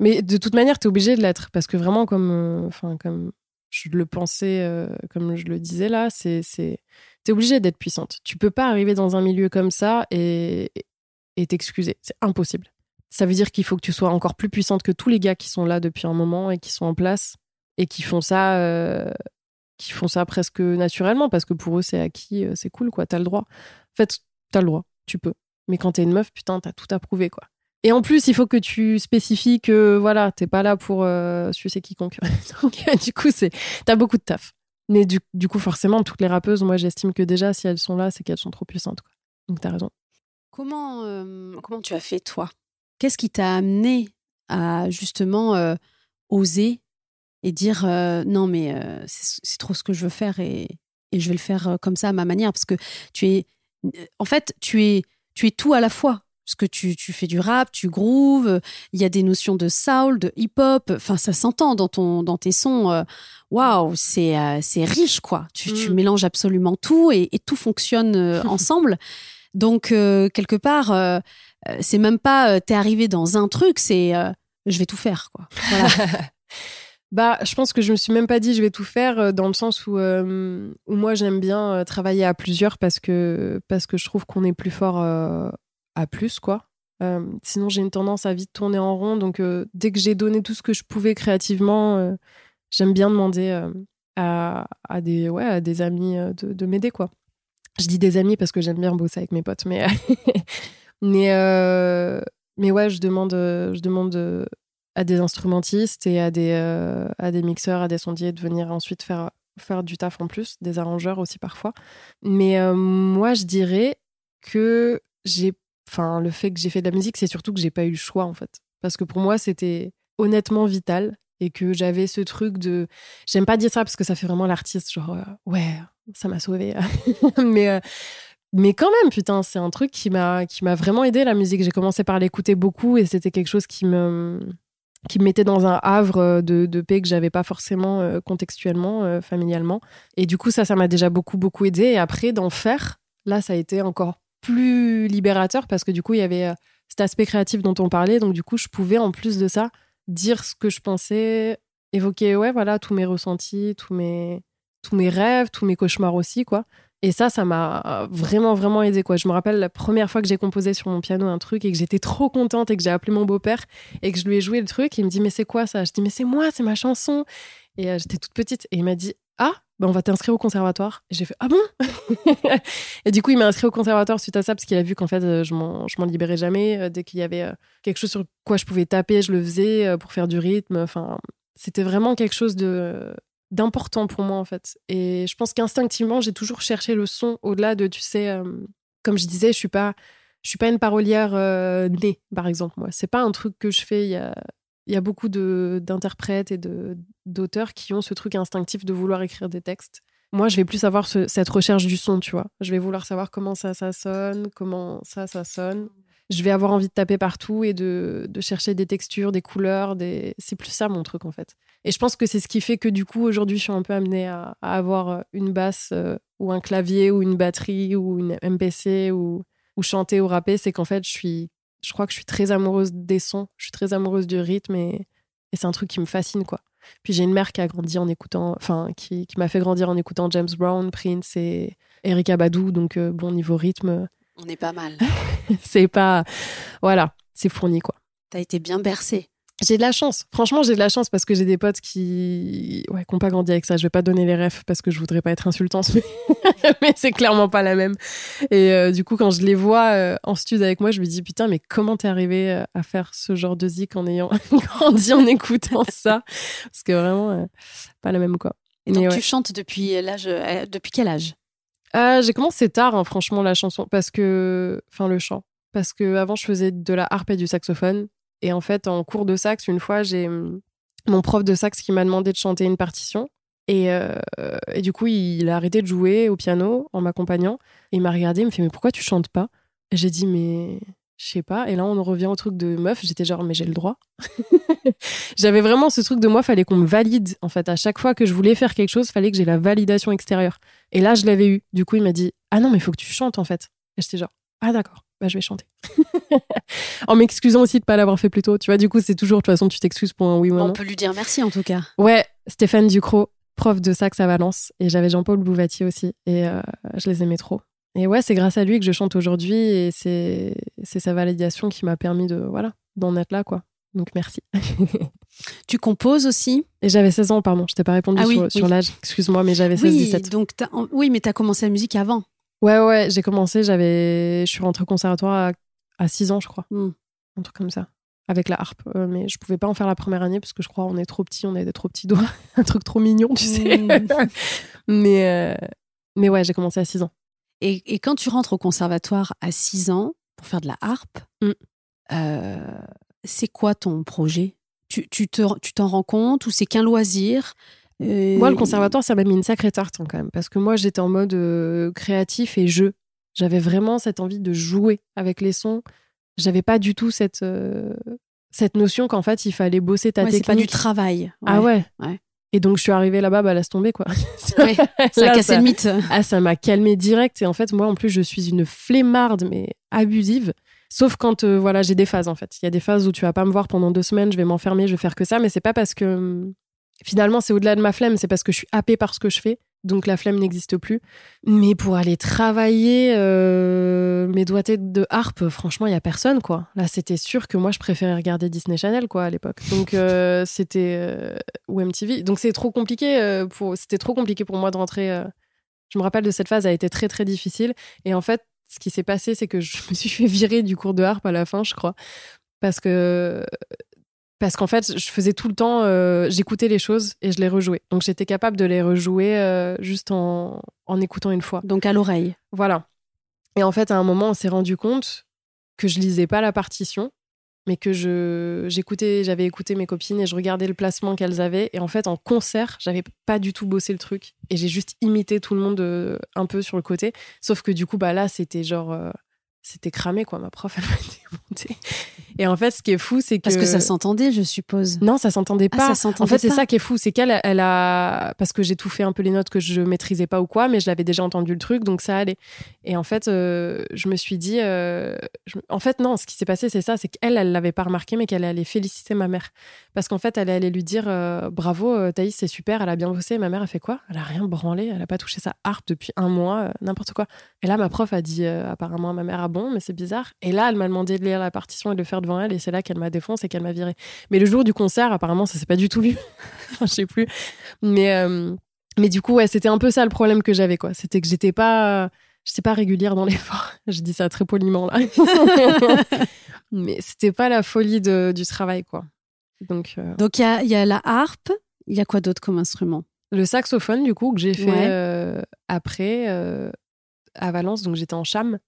Mais de toute manière, tu es obligé de l'être parce que vraiment, comme, euh, enfin, comme je le pensais, euh, comme je le disais là, c'est, c'est, t'es obligé d'être puissante. Tu peux pas arriver dans un milieu comme ça et, et t'excuser. C'est impossible. Ça veut dire qu'il faut que tu sois encore plus puissante que tous les gars qui sont là depuis un moment et qui sont en place et qui font ça, euh, qui font ça presque naturellement parce que pour eux c'est acquis, c'est cool quoi. T'as le droit. En fait, t'as le droit. Tu peux. Mais quand t'es une meuf, putain, t'as tout à prouver quoi. Et en plus, il faut que tu spécifies que voilà, t'es pas là pour euh, sucer quiconque. Donc, du coup, c'est t'as beaucoup de taf. Mais du, du, coup, forcément, toutes les rappeuses, moi, j'estime que déjà, si elles sont là, c'est qu'elles sont trop puissantes. Quoi. Donc, t'as raison. Comment, euh, comment tu as fait, toi? Qu'est-ce qui t'a amené à justement euh, oser et dire non, mais c'est trop ce que je veux faire et, et, je vais le faire comme ça à ma manière? Parce que tu es. En fait, tu es, tu es tout à la fois parce que tu, tu, fais du rap, tu grooves, il y a des notions de soul, de hip-hop, enfin ça s'entend dans, ton, dans tes sons. Euh, waouh, c'est euh, c'est riche quoi. Tu, tu, mm. mélanges absolument tout et, et tout fonctionne euh, ensemble. Donc quelque part, c'est même pas t'es arrivé dans un truc, c'est je vais tout faire quoi. Voilà. Bah, je pense que je me suis même pas dit je vais tout faire dans le sens où, où moi j'aime bien travailler à plusieurs parce que parce que je trouve qu'on est plus fort à plus, quoi. Euh, sinon, j'ai une tendance à vite tourner en rond. Donc, euh, dès que j'ai donné tout ce que je pouvais créativement, euh, j'aime bien demander à, à, des, ouais, à des amis de, de m'aider, quoi. Je dis des amis parce que j'aime bien bosser avec mes potes, mais, mais, mais ouais, je demande, je demande à des instrumentistes et à des, à des mixeurs, à des sondiers de venir ensuite faire, faire du taf en plus, des arrangeurs aussi parfois. Mais moi, je dirais que j'ai enfin, le fait que j'ai fait de la musique, c'est surtout que j'ai pas eu le choix, en fait. Parce que pour moi, c'était honnêtement vital et que j'avais ce truc de. J'aime pas dire ça parce que ça fait vraiment l'artiste, genre, euh, ouais, ça m'a sauvé. mais. Euh, mais quand même, putain, c'est un truc qui m'a qui m'a vraiment aidé la musique. J'ai commencé par l'écouter beaucoup et c'était quelque chose qui me qui me mettait dans un havre de, de paix que j'avais pas forcément euh, contextuellement, familialement. Et du coup, ça, ça m'a déjà beaucoup, beaucoup aidé. Et après, d'en faire, là, ça a été encore plus libérateur parce que du coup, il y avait euh, cet aspect créatif dont on parlait. Donc, du coup, je pouvais, en plus de ça, dire ce que je pensais, évoquer, ouais, voilà, tous mes ressentis, tous mes, tous mes rêves, tous mes cauchemars aussi, quoi. Et ça, ça m'a vraiment, vraiment aidé, quoi. Je me rappelle la première fois que j'ai composé sur mon piano un truc et que j'étais trop contente et que j'ai appelé mon beau-père et que je lui ai joué le truc. il me dit, mais c'est quoi ça? Je dis, mais c'est moi, c'est ma chanson. Et euh, j'étais toute petite. Et il m'a dit, ah, bah, on va t'inscrire au conservatoire. Et j'ai fait, ah bon? Et du coup, il m'a inscrit au conservatoire suite à ça, parce qu'il a vu qu'en fait, euh, je m'en libérais jamais. Euh, dès qu'il y avait euh, quelque chose sur quoi je pouvais taper, je le faisais pour faire du rythme. Enfin, c'était vraiment quelque chose de d'important pour moi, en fait. Et je pense qu'instinctivement, j'ai toujours cherché le son au-delà de, tu sais, comme je disais, je suis pas. Je suis pas une parolière née, par exemple. Moi, c'est pas un truc que je fais. Il y a, il y a beaucoup d'interprètes et d'auteurs qui ont ce truc instinctif de vouloir écrire des textes. Moi, je vais plus avoir cette recherche du son, tu vois. Je vais vouloir savoir comment ça, ça sonne, comment ça, ça sonne. Je vais avoir envie de taper partout et de, de chercher des textures, des couleurs. Des... C'est plus ça, mon truc, en fait. Et je pense que c'est ce qui fait que, du coup, aujourd'hui, je suis un peu amenée à, avoir une basse euh, ou un clavier ou une batterie ou une MPC ou, ou chanter ou rapper. C'est qu'en fait, je suis je crois que je suis très amoureuse des sons, je suis très amoureuse du rythme et, c'est un truc qui me fascine, quoi. Puis j'ai une mère qui a grandi en écoutant, enfin, qui, m'a fait grandir en écoutant James Brown, Prince et Erika Badu, donc euh, bon, niveau rythme. On est pas mal. c'est pas. Voilà, c'est fourni, quoi. T'as été bien bercée. J'ai de la chance. Franchement, j'ai de la chance parce que j'ai des potes qui ouais, n'ont pas grandi avec ça. Je vais pas donner les refs parce que je voudrais pas être insultante, mais, c'est clairement pas la même. Et euh, du coup, quand je les vois euh, en studio avec moi, je me dis putain, mais comment t'es arrivé euh, à faire ce genre de zik en ayant grandi en écoutant ça? Parce que vraiment, pas la même quoi. Et donc, tu chantes depuis l'âge, depuis quel âge? J'ai commencé tard, hein, franchement, la chanson, parce que, enfin, le chant, parce que avant, je faisais de la harpe et du saxophone. Et en fait, en cours de sax, une fois, j'ai hum, mon prof de sax qui m'a demandé de chanter une partition. Et, euh, du coup, il a arrêté de jouer au piano en m'accompagnant. Il m'a regardé, il me fait Mais pourquoi tu chantes pas? J'ai dit Mais je sais pas. Et là, on revient au truc de meuf. J'étais genre, mais j'ai le droit. J'avais vraiment ce truc de moi, fallait qu'on me valide. En fait, à chaque fois que je voulais faire quelque chose, fallait que j'ai la validation extérieure. Et là, je l'avais eu. Du coup, il m'a dit, ah non, mais il faut que tu chantes, en fait. Et j'étais genre, ah d'accord, bah je vais chanter. en m'excusant aussi de pas l'avoir fait plus tôt. Tu vois, du coup, c'est toujours, de toute façon, tu t'excuses pour un oui ou un non. On peut lui dire merci, en tout cas. Ouais, Stéphane Ducrot, prof de sax à Valence. Et j'avais Jean-Paul Bouvatier aussi. Et euh, je les aimais trop. Et ouais, c'est grâce à lui que je chante aujourd'hui et c'est sa validation qui m'a permis de voilà d'en être là quoi. Donc merci. tu composes aussi? Et j'avais 16 ans, pardon, je t'ai pas répondu ah sur, l'âge. Excuse-moi, mais j'avais 16-17. donc oui, mais tu as commencé la musique avant. Ouais, ouais, j'ai commencé, j'avais, je suis rentrée au conservatoire à, 6 ans, je crois. Hmm. Un truc comme ça, avec la harpe. Euh, mais je pouvais pas en faire la première année parce que je crois on est trop petit, on a des trop petits doigts. Un truc trop mignon, tu sais. Hmm. mais, euh, mais ouais, j'ai commencé à 6 ans. Et, quand tu rentres au conservatoire à 6 ans pour faire de la harpe, mm. euh, c'est quoi ton projet? Tu, tu, t'en rends compte ou c'est qu'un loisir? Euh, Moi, le conservatoire, ça m'a mis une sacrée tarte hein, quand même. Parce que moi, j'étais en mode euh, créatif et jeu. J'avais vraiment cette envie de jouer avec les sons. J'avais pas du tout cette, cette notion qu'en fait, il fallait bosser ta technique. C'est pas du travail. Ah ouais. ouais. Et donc, je suis arrivée là-bas, bah, laisse tomber, quoi. ça a cassé le mythe. Ah, ça m'a calmé direct. Et en fait, moi, en plus, je suis une flemmarde, mais abusive. Sauf quand, euh, voilà, j'ai des phases, en fait. Il y a des phases où tu vas pas me voir pendant deux semaines, je vais m'enfermer, je vais faire que ça. Mais c'est pas parce que, hum, finalement, c'est au-delà de ma flemme, c'est parce que je suis happée par ce que je fais donc la flemme n'existe plus. Mais pour aller travailler euh, mes doigtés de harpe, franchement, il y a personne, quoi. Là, c'était sûr que moi, je préférais regarder Disney Channel, quoi, à l'époque. Donc euh, c'était euh, ou MTV. Donc c'est trop compliqué pour, c'était trop compliqué pour moi de rentrer. Je me rappelle de cette phase, elle a été très très difficile. Et en fait, ce qui s'est passé, c'est que je me suis fait virer du cours de harpe à la fin, je crois, parce que parce qu'en fait, je faisais tout le temps, euh, j'écoutais les choses et je les rejouais. Donc j'étais capable de les rejouer euh, juste en, en, écoutant une fois. Donc à l'oreille. Voilà. Et en fait, à un moment, on s'est rendu compte que je lisais pas la partition, mais que je j'écoutais, j'avais écouté mes copines et je regardais le placement qu'elles avaient. Et en fait, en concert, j'avais pas du tout bossé le truc et j'ai juste imité tout le monde euh, un peu sur le côté. Sauf que du coup, bah là, c'était genre c'était cramé quoi. Ma prof elle m'a démonté et en fait ce qui est fou c'est que parce que ça s'entendait je suppose. Non ça s'entendait ah, pas. Ça en fait c'est ça qui est fou c'est qu'elle elle a parce que j'ai tout fait un peu les notes que je maîtrisais pas ou quoi mais je l'avais déjà entendu le truc donc ça allait. Et en fait euh, je me suis dit euh, en fait non ce qui s'est passé c'est ça c'est qu'elle elle l'avait pas remarqué mais qu'elle allait féliciter ma mère. Parce qu'en fait elle allait lui dire euh, bravo Thaïs c'est super elle a bien bossé ma mère a fait quoi? Elle a rien branlé elle a pas touché sa harpe depuis un mois n'importe quoi. Et là ma prof a dit apparemment ma mère mais c'est bizarre. Et là, elle m'a demandé de lire la partition et de le faire devant elle, et c'est là qu'elle m'a défoncé et qu'elle m'a viré. Mais le jour du concert, apparemment, ça s'est pas du tout lu. Je sais plus. Mais, euh, mais du coup, ouais, c'était un peu ça le problème que j'avais, quoi. C'était que j'étais pas, j'étais pas régulière dans l'effort. Je dis ça très poliment, là. mais c'était pas la folie de, du travail, quoi. Donc, euh, Donc il y a, y a la harpe. Il y a quoi d'autre comme instrument? Le saxophone, du coup, que j'ai fait euh, après à Valence. Donc j'étais en cham.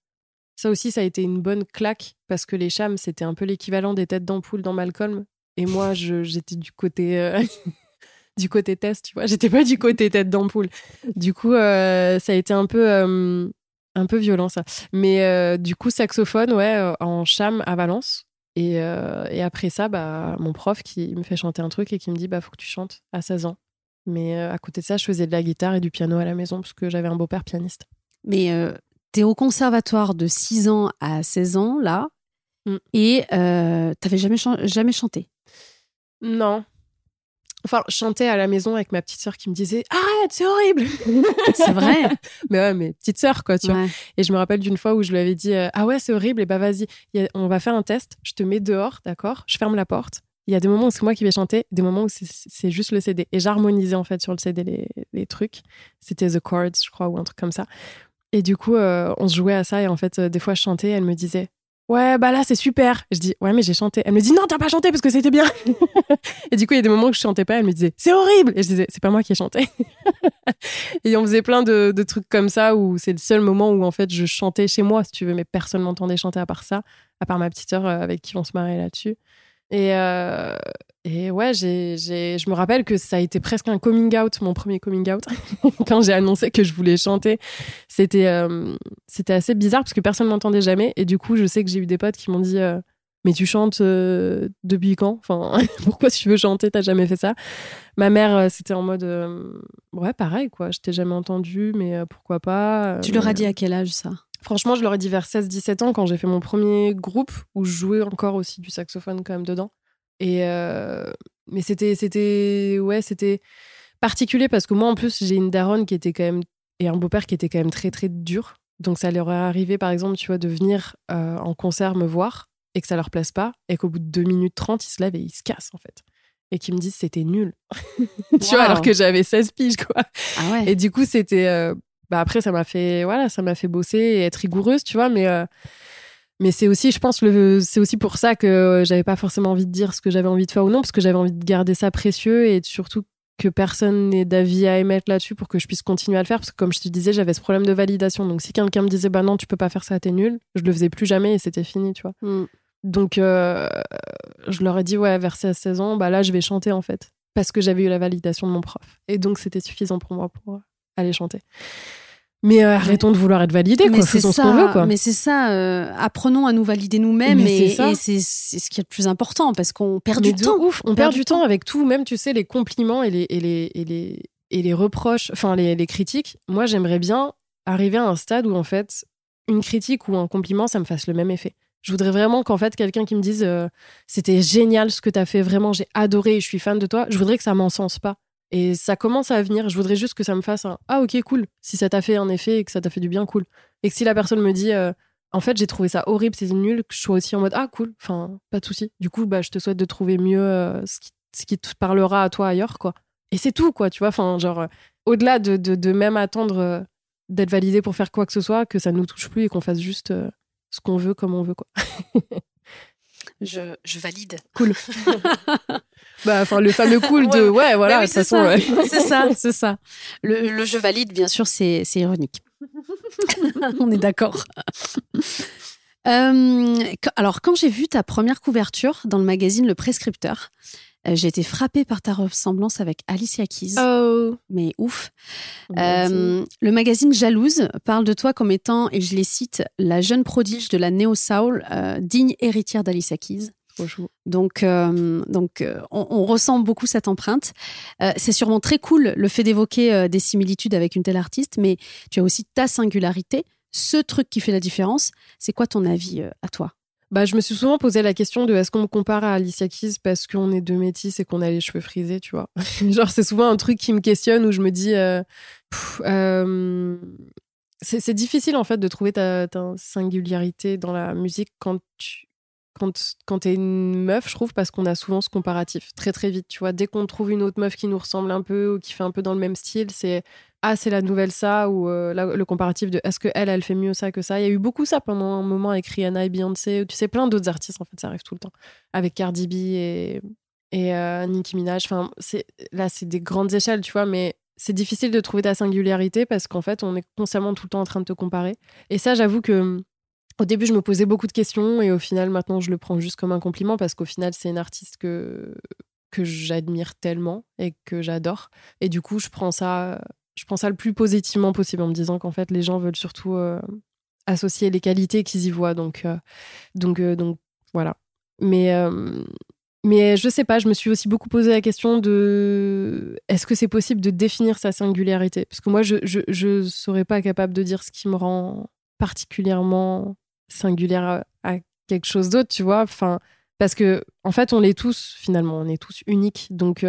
Ça aussi, ça a été une bonne claque parce que les chams, c'était un peu l'équivalent des têtes d'ampoule dans Malcolm. Et moi, j'étais du côté. Euh, du côté test, tu vois. J'étais pas du côté tête d'ampoule. Du coup, euh, ça a été un peu, euh, un peu violent, ça. Mais du coup, saxophone, ouais, en cham à Valence. Et, et, après ça, bah, mon prof qui me fait chanter un truc et qui me dit bah, faut que tu chantes à 16 ans. Mais à côté de ça, je faisais de la guitare et du piano à la maison parce que j'avais un beau-père pianiste. Mais tu es au conservatoire de 6 ans à 16 ans, là, mm. et euh, t'avais jamais, jamais chanté Non. Enfin, je chantais à la maison avec ma petite sœur qui me disait Arrête, c'est horrible C'est vrai Mais ouais, mais petite sœur, quoi, tu vois. Et je me rappelle d'une fois où je lui avais dit euh, Ah ouais, c'est horrible, et bah vas-y, on va faire un test, je te mets dehors, d'accord? Je ferme la porte. Il y a des moments où c'est moi qui vais chanter, des moments où c'est juste le CD. Et j'harmonisais en fait sur le CD les, les trucs. C'était The Chords, je crois, ou un truc comme ça. Et du coup, euh, on se jouait à ça. Et en fait, euh, des fois, je chantais. Elle me disait Ouais, bah là, c'est super. Je dis Ouais, mais j'ai chanté. Elle me dit Non, t'as pas chanté parce que c'était bien. et du coup, il y a des moments où je chantais pas. Elle me disait C'est horrible. Et je disais C'est pas moi qui ai chanté. et on faisait plein de, de trucs comme ça où c'est le seul moment où, en fait, je chantais chez moi, si tu veux, mais personne m'entendait chanter à part ça, à part ma petite sœur euh, avec qui on se marrait là-dessus. Et, euh, et ouais, j'ai, je me rappelle que ça a été presque un coming out, mon premier coming out, quand j'ai annoncé que je voulais chanter. C'était, euh, c'était assez bizarre parce que personne ne m'entendait jamais. Et du coup, je sais que j'ai eu des potes qui m'ont dit euh, Mais tu chantes depuis quand? Enfin, pourquoi tu veux chanter? T'as jamais fait ça? Ma mère, c'était en mode Ouais, pareil, quoi. Je t'ai jamais entendu, mais pourquoi pas? Tu leur as dit à quel âge ça? Franchement, je leur ai dit vers 16-17 ans quand j'ai fait mon premier groupe où je jouais encore aussi du saxophone quand même dedans. Et euh, mais c'était c'était ouais c'était particulier parce que moi en plus j'ai une daronne qui était quand même et un beau-père qui était quand même très très dur. Donc ça leur est arrivé par exemple tu vois de venir euh, en concert me voir et que ça leur plaise pas et qu'au bout de 2 minutes 30 ils se lèvent et ils se cassent en fait et qui me disent c'était nul. tu vois alors que j'avais 16 piges quoi. Ah ouais. Et du coup c'était euh, bah après ça m'a fait voilà ça m'a fait bosser et être rigoureuse tu vois mais euh, mais c'est aussi je pense le c'est aussi pour ça que j'avais pas forcément envie de dire ce que j'avais envie de faire ou non parce que j'avais envie de garder ça précieux et surtout que personne n'ait d'avis à émettre là-dessus pour que je puisse continuer à le faire parce que comme je te disais j'avais ce problème de validation. Donc si quelqu'un me disait bah non tu peux pas faire ça t'es nul je le faisais plus jamais et c'était fini tu vois. Mm. donc euh, je leur ai dit ouais vers 16 16 ans bah là je vais chanter en fait parce que j'avais eu la validation de mon prof. Et donc c'était suffisant pour moi pour aller chanter mais euh, arrêtons de vouloir être validés, quoi. Faisons ce qu'on veut, quoi. Mais c'est ça, euh, apprenons à nous valider nous-mêmes et, c'est ce qui est le plus important parce qu'on perd du temps. Ouf, on, perd, du temps. avec tout, même tu sais les compliments et les et les et les, et les reproches, enfin les, les critiques. Moi, j'aimerais bien arriver à un stade où en fait une critique ou un compliment, ça me fasse le même effet. Je voudrais vraiment qu'en fait quelqu'un qui me dise euh, c'était génial ce que tu as fait, vraiment j'ai adoré, je suis fan de toi. Je voudrais que ça m'encense pas. Et ça commence à venir. Je voudrais juste que ça me fasse un Ah, ok, cool. Si ça t'a fait un effet et que ça t'a fait du bien, cool. Et que si la personne me dit euh, En fait, j'ai trouvé ça horrible, c'est nul, que je sois aussi en mode Ah, cool. Enfin, pas de souci. Du coup, bah, je te souhaite de trouver mieux euh, ce, qui, ce, qui, te parlera à toi ailleurs, quoi. Et c'est tout, quoi. Tu vois, enfin, genre, euh, au-delà de, de, de, même attendre d'être validé pour faire quoi que ce soit, que ça ne nous touche plus et qu'on fasse juste ce qu'on veut comme on veut, quoi. je, je valide. Cool. bah, enfin, le fameux cool de ouais, voilà, c'est ça. C'est ça, c'est ça. Le, le, je valide, bien sûr, c'est ironique. On est d'accord. Euh, alors, quand j'ai vu ta première couverture dans le magazine Le Prescripteur, euh, j'ai été frappée par ta ressemblance avec Alicia Keys. Oh. Mais ouf. Euh, le magazine Jalouse parle de toi comme étant, et je les cite, la jeune prodige de la néo-soul, euh, digne héritière d'Alicia Keys. Donc, donc on, on, ressent beaucoup cette empreinte. c'est sûrement très cool le fait d'évoquer des similitudes avec une telle artiste, mais tu as aussi ta singularité, ce truc qui fait la différence. C'est quoi ton avis à toi? Bah, je me suis souvent posé la question de est-ce qu'on me compare à Alicia Keys parce qu'on est deux métis et qu'on a les cheveux frisés, tu vois? Genre, c'est souvent un truc qui me questionne où je me dis. Euh, euh, c'est difficile en fait de trouver ta, ta, singularité dans la musique quand tu quand, quand t'es une meuf, je trouve, parce qu'on a souvent ce comparatif très très vite. Tu vois, dès qu'on trouve une autre meuf qui nous ressemble un peu ou qui fait un peu dans le même style, c'est ah c'est la nouvelle ça ou euh, le comparatif de est-ce que elle elle fait mieux ça que ça? Il y a eu beaucoup ça pendant un moment avec Rihanna et Beyoncé. Tu sais plein d'autres artistes en fait ça arrive tout le temps. Avec Cardi B et et euh, Nicki Minaj. Enfin c'est là c'est des grandes échelles tu vois mais c'est difficile de trouver ta singularité parce qu'en fait on est constamment tout le temps en train de te comparer. Et ça j'avoue que au début, je me posais beaucoup de questions et au final, maintenant, je le prends juste comme un compliment parce qu'au final, c'est une artiste que, que j'admire tellement et que j'adore. Et du coup, je prends ça je prends ça le plus positivement possible en me disant qu'en fait les gens veulent surtout euh, associer les qualités qu'ils y voient. Donc euh, donc euh, donc voilà. Mais mais je sais pas je me suis aussi beaucoup posé la question de est-ce que c'est possible de définir sa singularité? Parce que moi je, je serais pas capable de dire ce qui me rend particulièrement singulière à, quelque chose d'autre tu vois. Enfin parce que en fait on l'est tous finalement on est tous uniques. Donc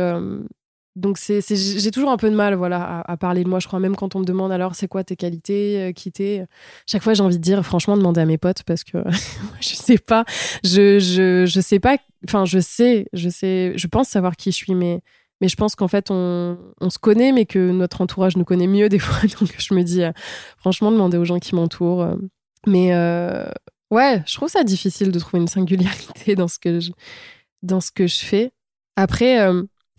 donc c'est, j'ai toujours un peu de mal voilà à, parler de moi. Je crois même quand on me demande alors c'est quoi tes qualités euh, qui t'es chaque fois j'ai envie de dire franchement demander à mes potes parce que je sais pas. Je, je je sais pas enfin je sais je sais je pense savoir qui je suis mais mais je pense qu'en fait on, on se connaît mais que notre entourage nous connaît mieux des fois. Donc je me dis euh, franchement demander aux gens qui m'entourent euh. Mais ouais je trouve ça difficile de trouver une singularité dans ce que je dans ce que je fais après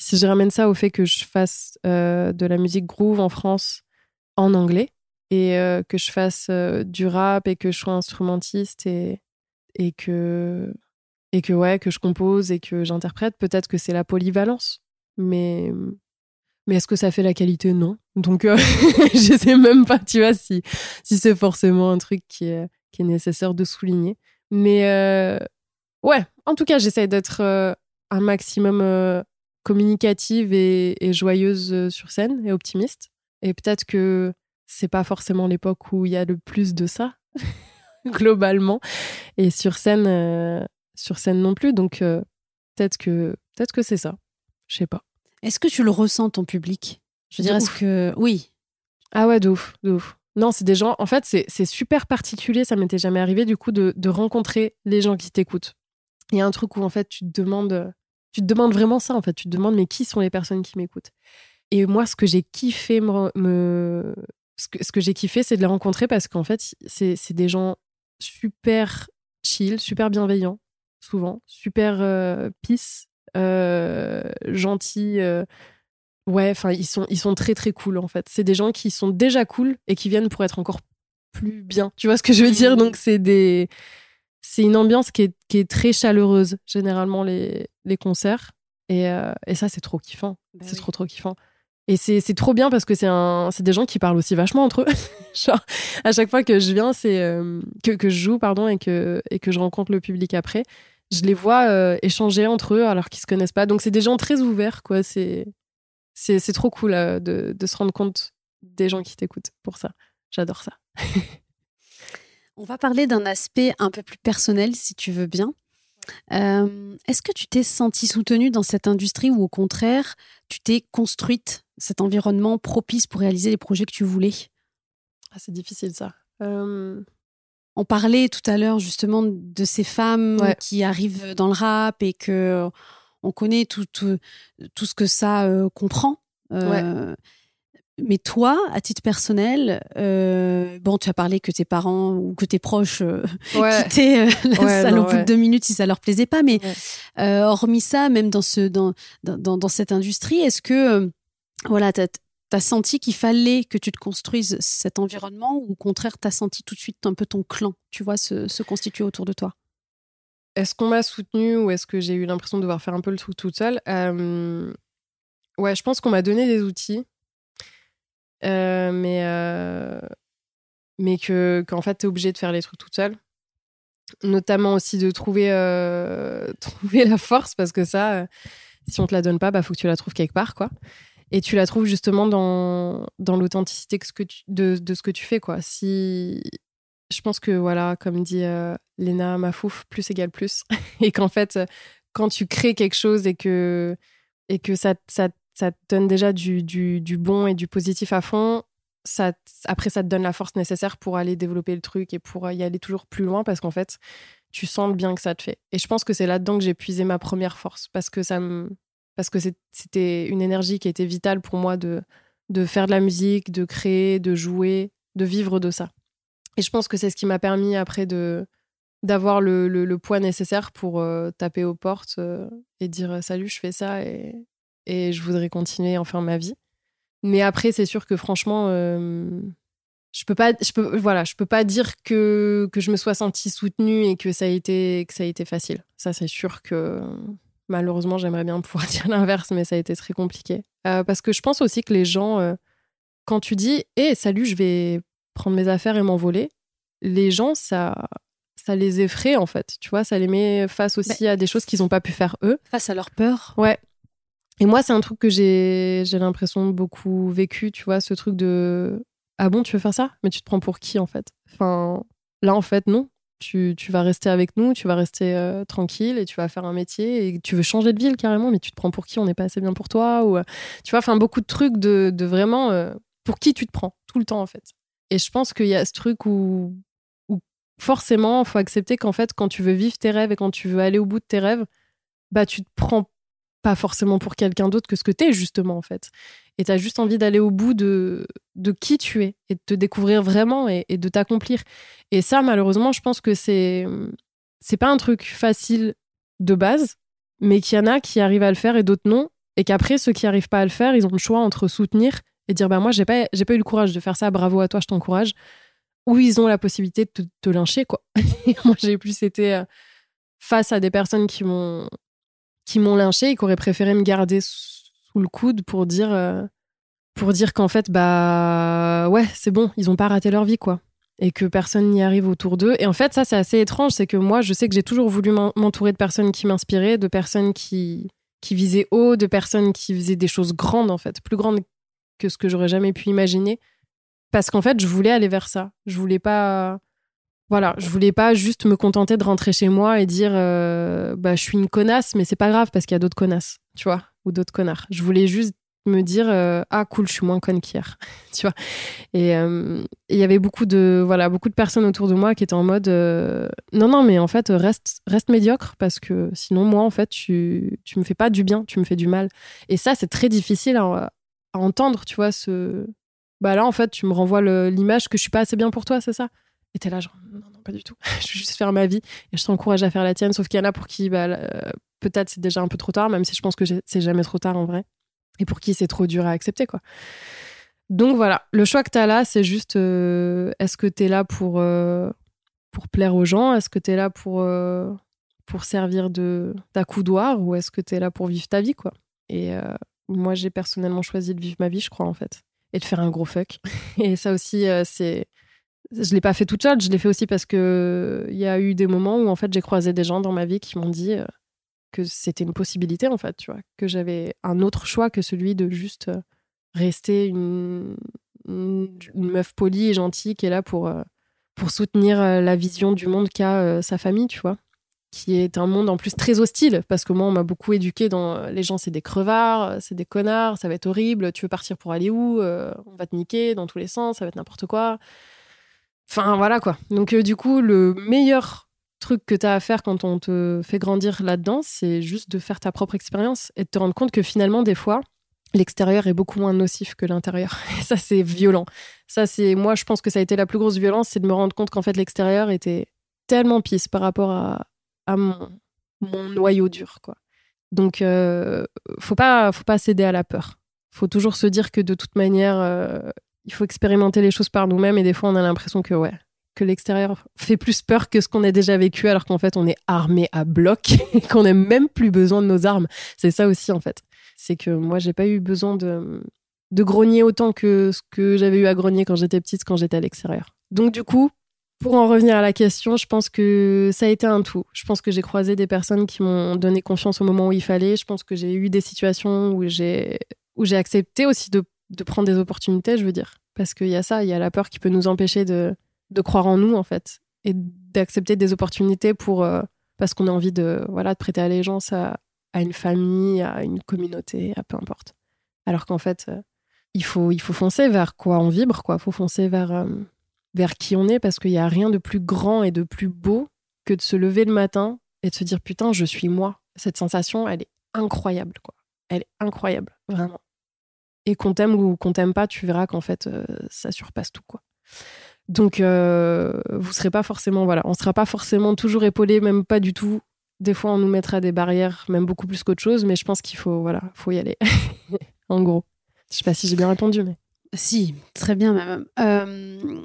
si je ramène ça au fait que je fasse euh, de la musique groove en France en anglais et euh, que je fasse euh, du rap et que je sois instrumentiste et, et que et que ouais, que je compose et que j'interprète, peut-être que c'est la polyvalence. Mais mais est-ce que ça fait la qualité? Non. Donc euh, je sais même pas, tu vois, si si c'est forcément un truc qui est qui est nécessaire de souligner. Mais euh, ouais, en tout cas, j'essaie d'être euh, un maximum communicative et, joyeuse sur scène et optimiste. Et peut-être que c'est pas forcément l'époque où il y a le plus de ça globalement et sur scène sur scène non plus. Donc euh, peut-être que peut-être que c'est ça. Je sais pas. Est-ce que tu le ressens ton public? Je est-ce que oui Ah ouais, de ouf, de ouf. Non, c'est des gens. En fait, c'est super particulier. Ça m'était jamais arrivé du coup de, de rencontrer les gens qui t'écoutent. Il y a un truc où en fait tu te demandes, tu te demandes vraiment ça. En fait, tu te demandes mais qui sont les personnes qui m'écoutent? Et moi, ce que j'ai kiffé me, ce que, ce que j'ai kiffé, c'est de les rencontrer parce qu'en fait, c'est des gens super chill, super bienveillants, souvent, super euh, peace, gentils. Euh, ouais, enfin, ils sont, ils sont très très cool en fait. C'est des gens qui sont déjà cool et qui viennent pour être encore plus bien. Tu vois ce que je veux dire? Donc c'est des, c'est une ambiance qui est, qui est très chaleureuse généralement les, les concerts et, et ça c'est trop kiffant. Bah c'est trop trop kiffant. Et c'est trop bien parce que c'est des gens qui parlent aussi vachement entre eux. Genre, à chaque fois que je viens, c'est que, que, je joue, pardon, et que, et que je rencontre le public après, je les vois euh, échanger entre eux alors qu'ils se connaissent pas. Donc c'est des gens très ouverts, quoi. C'est c'est trop cool euh, de, de, se rendre compte des gens qui t'écoutent pour ça. J'adore ça. On va parler d'un aspect un peu plus personnel, si tu veux bien. Euh, est-ce que tu t'es sentie soutenue dans cette industrie ou au contraire, tu t'es construite cet environnement propice pour réaliser les projets que tu voulais? Ah, C'est difficile ça. On parlait tout à l'heure justement de ces femmes qui arrivent dans le rap et que on connaît tout, tout, ce que ça euh, comprend. Euh, mais toi, à titre personnel, euh, bon, tu as parlé que tes parents ou que tes proches quittaient la salle au bout de deux minutes si ça leur plaisait pas. Mais hormis ça, même dans, ce, dans, dans, dans cette industrie, est-ce que voilà, T'as senti qu'il fallait que tu te construises cet environnement ou au contraire, t'as senti tout de suite un peu ton clan, tu vois, se, constituer autour de toi? Est-ce qu'on m'a soutenu ou est-ce que j'ai eu l'impression de devoir faire un peu le truc toute seule? Euh, Ouais, je pense qu'on m'a donné des outils, euh, mais, euh, qu'en fait, t'es obligé de faire les trucs toute seule. Notamment aussi de trouver, trouver la force, parce que ça, si on te la donne pas, bah faut que tu la trouves quelque part, quoi. Et tu la trouves justement dans, dans l'authenticité de, ce que tu fais. Quoi. Si, je pense que, voilà, comme dit euh, Léna Mafouf, plus égale plus. et qu'en fait, quand tu crées quelque chose et que, et que ça, ça, ça te donne déjà du, du, bon et du positif à fond, ça, après, ça te donne la force nécessaire pour aller développer le truc et pour y aller toujours plus loin parce qu'en fait, tu sens le bien que ça te fait. Et je pense que c'est là-dedans que j'ai puisé ma première force parce que ça me parce que c'était une énergie qui était vitale pour moi de, faire de la musique, de créer, de jouer, de vivre de ça. Et je pense que c'est ce qui m'a permis après de d'avoir le, le, poids nécessaire pour euh, taper aux portes euh, et dire salut, je fais ça et, et je voudrais continuer en faire ma vie. Mais après, c'est sûr que franchement, euh, je peux pas, je peux, voilà, je peux pas dire que, que je me sois sentie soutenue et que ça a été, que ça a été facile. Ça, c'est sûr que Malheureusement, j'aimerais bien pouvoir dire l'inverse, mais ça a été très compliqué. Euh, parce que je pense aussi que les gens, euh, quand tu dis Hé, salut, je vais prendre mes affaires et m'envoler, les gens, ça, ça les effraie en fait. Tu vois, ça les met face aussi à des choses qu'ils n'ont pas pu faire eux. Face à leur peur. Ouais. Et moi, c'est un truc que j'ai l'impression beaucoup vécu, tu vois, ce truc de Ah bon, tu veux faire ça? Mais tu te prends pour qui en fait Enfin, là, en fait, non tu, vas rester avec nous, tu vas rester euh, tranquille et tu vas faire un métier et tu veux changer de ville carrément, mais tu te prends pour qui? On n'est pas assez bien pour toi ou euh, tu vois, enfin beaucoup de trucs de, vraiment euh, pour qui tu te prends tout le temps en fait. Et je pense qu'il y a ce truc où, où forcément, faut accepter qu'en fait, quand tu veux vivre tes rêves et quand tu veux aller au bout de tes rêves, bah tu te prends pas forcément pour quelqu'un d'autre que ce que tu es justement en fait. Et tu as juste envie d'aller au bout de, de qui tu es et de te découvrir vraiment et, de t'accomplir. Et ça, malheureusement, je pense que c'est c'est pas un truc facile de base, mais qu'il y en a qui arrivent à le faire et d'autres non. Et qu'après, ceux qui arrivent pas à le faire, ils ont le choix entre soutenir et dire bah moi j'ai pas pas eu le courage de faire ça, bravo à toi, je t'encourage. Ou ils ont la possibilité de te, lyncher quoi. moi j'ai plus été euh, face à des personnes qui m'ont qui m'ont lynché et qui auraient préféré me garder sous le coude pour dire euh, pour dire qu'en fait bah ouais c'est bon ils ont pas raté leur vie quoi. Et que personne n'y arrive autour d'eux. Et en fait ça c'est assez étrange c'est que moi je sais que j'ai toujours voulu m'entourer de personnes qui m'inspiraient de personnes qui qui visaient haut de personnes qui faisaient des choses grandes en fait plus grandes que ce que j'aurais jamais pu imaginer. Parce qu'en fait je voulais aller vers ça. Je voulais pas voilà, je voulais pas juste me contenter de rentrer chez moi et dire euh, bah je suis une connasse, mais c'est pas grave parce qu'il y a d'autres connasses, tu vois, ou d'autres connards. Je voulais juste me dire euh, ah cool, je suis moins conne qu'hier, tu vois. Euh, et il y avait beaucoup de voilà beaucoup de personnes autour de moi qui étaient en mode non non mais en fait reste reste médiocre parce que sinon moi en fait tu tu me fais pas du bien, tu me fais du mal. Et ça c'est très difficile à, à entendre, tu vois ce bah là en fait tu me renvoies l'image que je suis pas assez bien pour toi, c'est ça. Et t'es là, genre, non, non, pas du tout. je veux juste faire ma vie et je t'encourage à faire la tienne. Sauf qu'il y en a pour qui, bah, euh, peut-être c'est déjà un peu trop tard, même si je pense que c'est jamais trop tard en vrai. Et pour qui c'est trop dur à accepter, quoi. Donc voilà, le choix que t'as là, c'est juste euh, est-ce que t'es là pour, euh, pour plaire aux gens? Est-ce que t'es là pour, pour servir de d'accoudoir? Ou est-ce que t'es là pour vivre ta vie, quoi? Et moi, j'ai personnellement choisi de vivre ma vie, je crois, en fait. Et de faire un gros fuck. et ça aussi, c'est je l'ai pas fait toute seule, je l'ai fait aussi parce que il y a eu des moments où en fait j'ai croisé des gens dans ma vie qui m'ont dit euh, que c'était une possibilité en fait, tu vois, que j'avais un autre choix que celui de juste euh, rester une, meuf polie et gentille qui est là pour euh, pour soutenir la vision du monde qu'a sa famille, tu vois, qui est un monde en plus très hostile parce que moi on m'a beaucoup éduqué dans les gens c'est des crevards, c'est des connards, ça va être horrible, tu veux partir pour aller où, on va te niquer dans tous les sens, ça va être n'importe quoi. Enfin, voilà quoi. Donc, euh, du coup, le meilleur truc que tu as à faire quand on te fait grandir là-dedans, c'est juste de faire ta propre expérience et de te rendre compte que finalement, des fois, l'extérieur est beaucoup moins nocif que l'intérieur. Et ça, c'est violent. Ça, c'est moi, je pense que ça a été la plus grosse violence, c'est de me rendre compte qu'en fait, l'extérieur était tellement pisse par rapport à, mon, noyau dur, quoi. Donc, euh, faut pas, faut pas céder à la peur. Faut toujours se dire que de toute manière, euh, il faut expérimenter les choses par nous-mêmes et des fois on a l'impression que ouais que l'extérieur fait plus peur que ce qu'on a déjà vécu alors qu'en fait on est armé à bloc et qu'on n'a même plus besoin de nos armes. C'est ça aussi en fait. C'est que moi j'ai pas eu besoin de de grogner autant que ce que j'avais eu à grogner quand j'étais petite quand j'étais à l'extérieur. Donc du coup, pour en revenir à la question, je pense que ça a été un tout. Je pense que j'ai croisé des personnes qui m'ont donné confiance au moment où il fallait. Je pense que j'ai eu des situations où j'ai où j'ai accepté aussi de de prendre des opportunités, je veux dire. Parce qu'il y a ça, il y a la peur qui peut nous empêcher de, de croire en nous, en fait, et d'accepter des opportunités pour, euh, parce qu'on a envie de, voilà, de prêter allégeance à, une famille, à une communauté, à peu importe. Alors qu'en fait, euh, il, faut, il faut foncer vers quoi on vibre, quoi. Il faut foncer vers, euh, vers qui on est, parce qu'il n'y a rien de plus grand et de plus beau que de se lever le matin et de se dire, putain, je suis moi. Cette sensation, elle est incroyable, quoi. Elle est incroyable, vraiment et qu'on t'aime ou qu'on t'aime pas, tu verras qu'en fait, euh, ça surpasse tout, quoi. Donc, euh, vous serez pas forcément, voilà, on sera pas forcément toujours épaulé, même pas du tout. Des fois, on nous mettra des barrières, même beaucoup plus qu'autre chose, mais je pense qu'il faut, voilà, faut y aller. en gros. Je sais pas si j'ai bien répondu, mais. Si, très bien, même. Euh,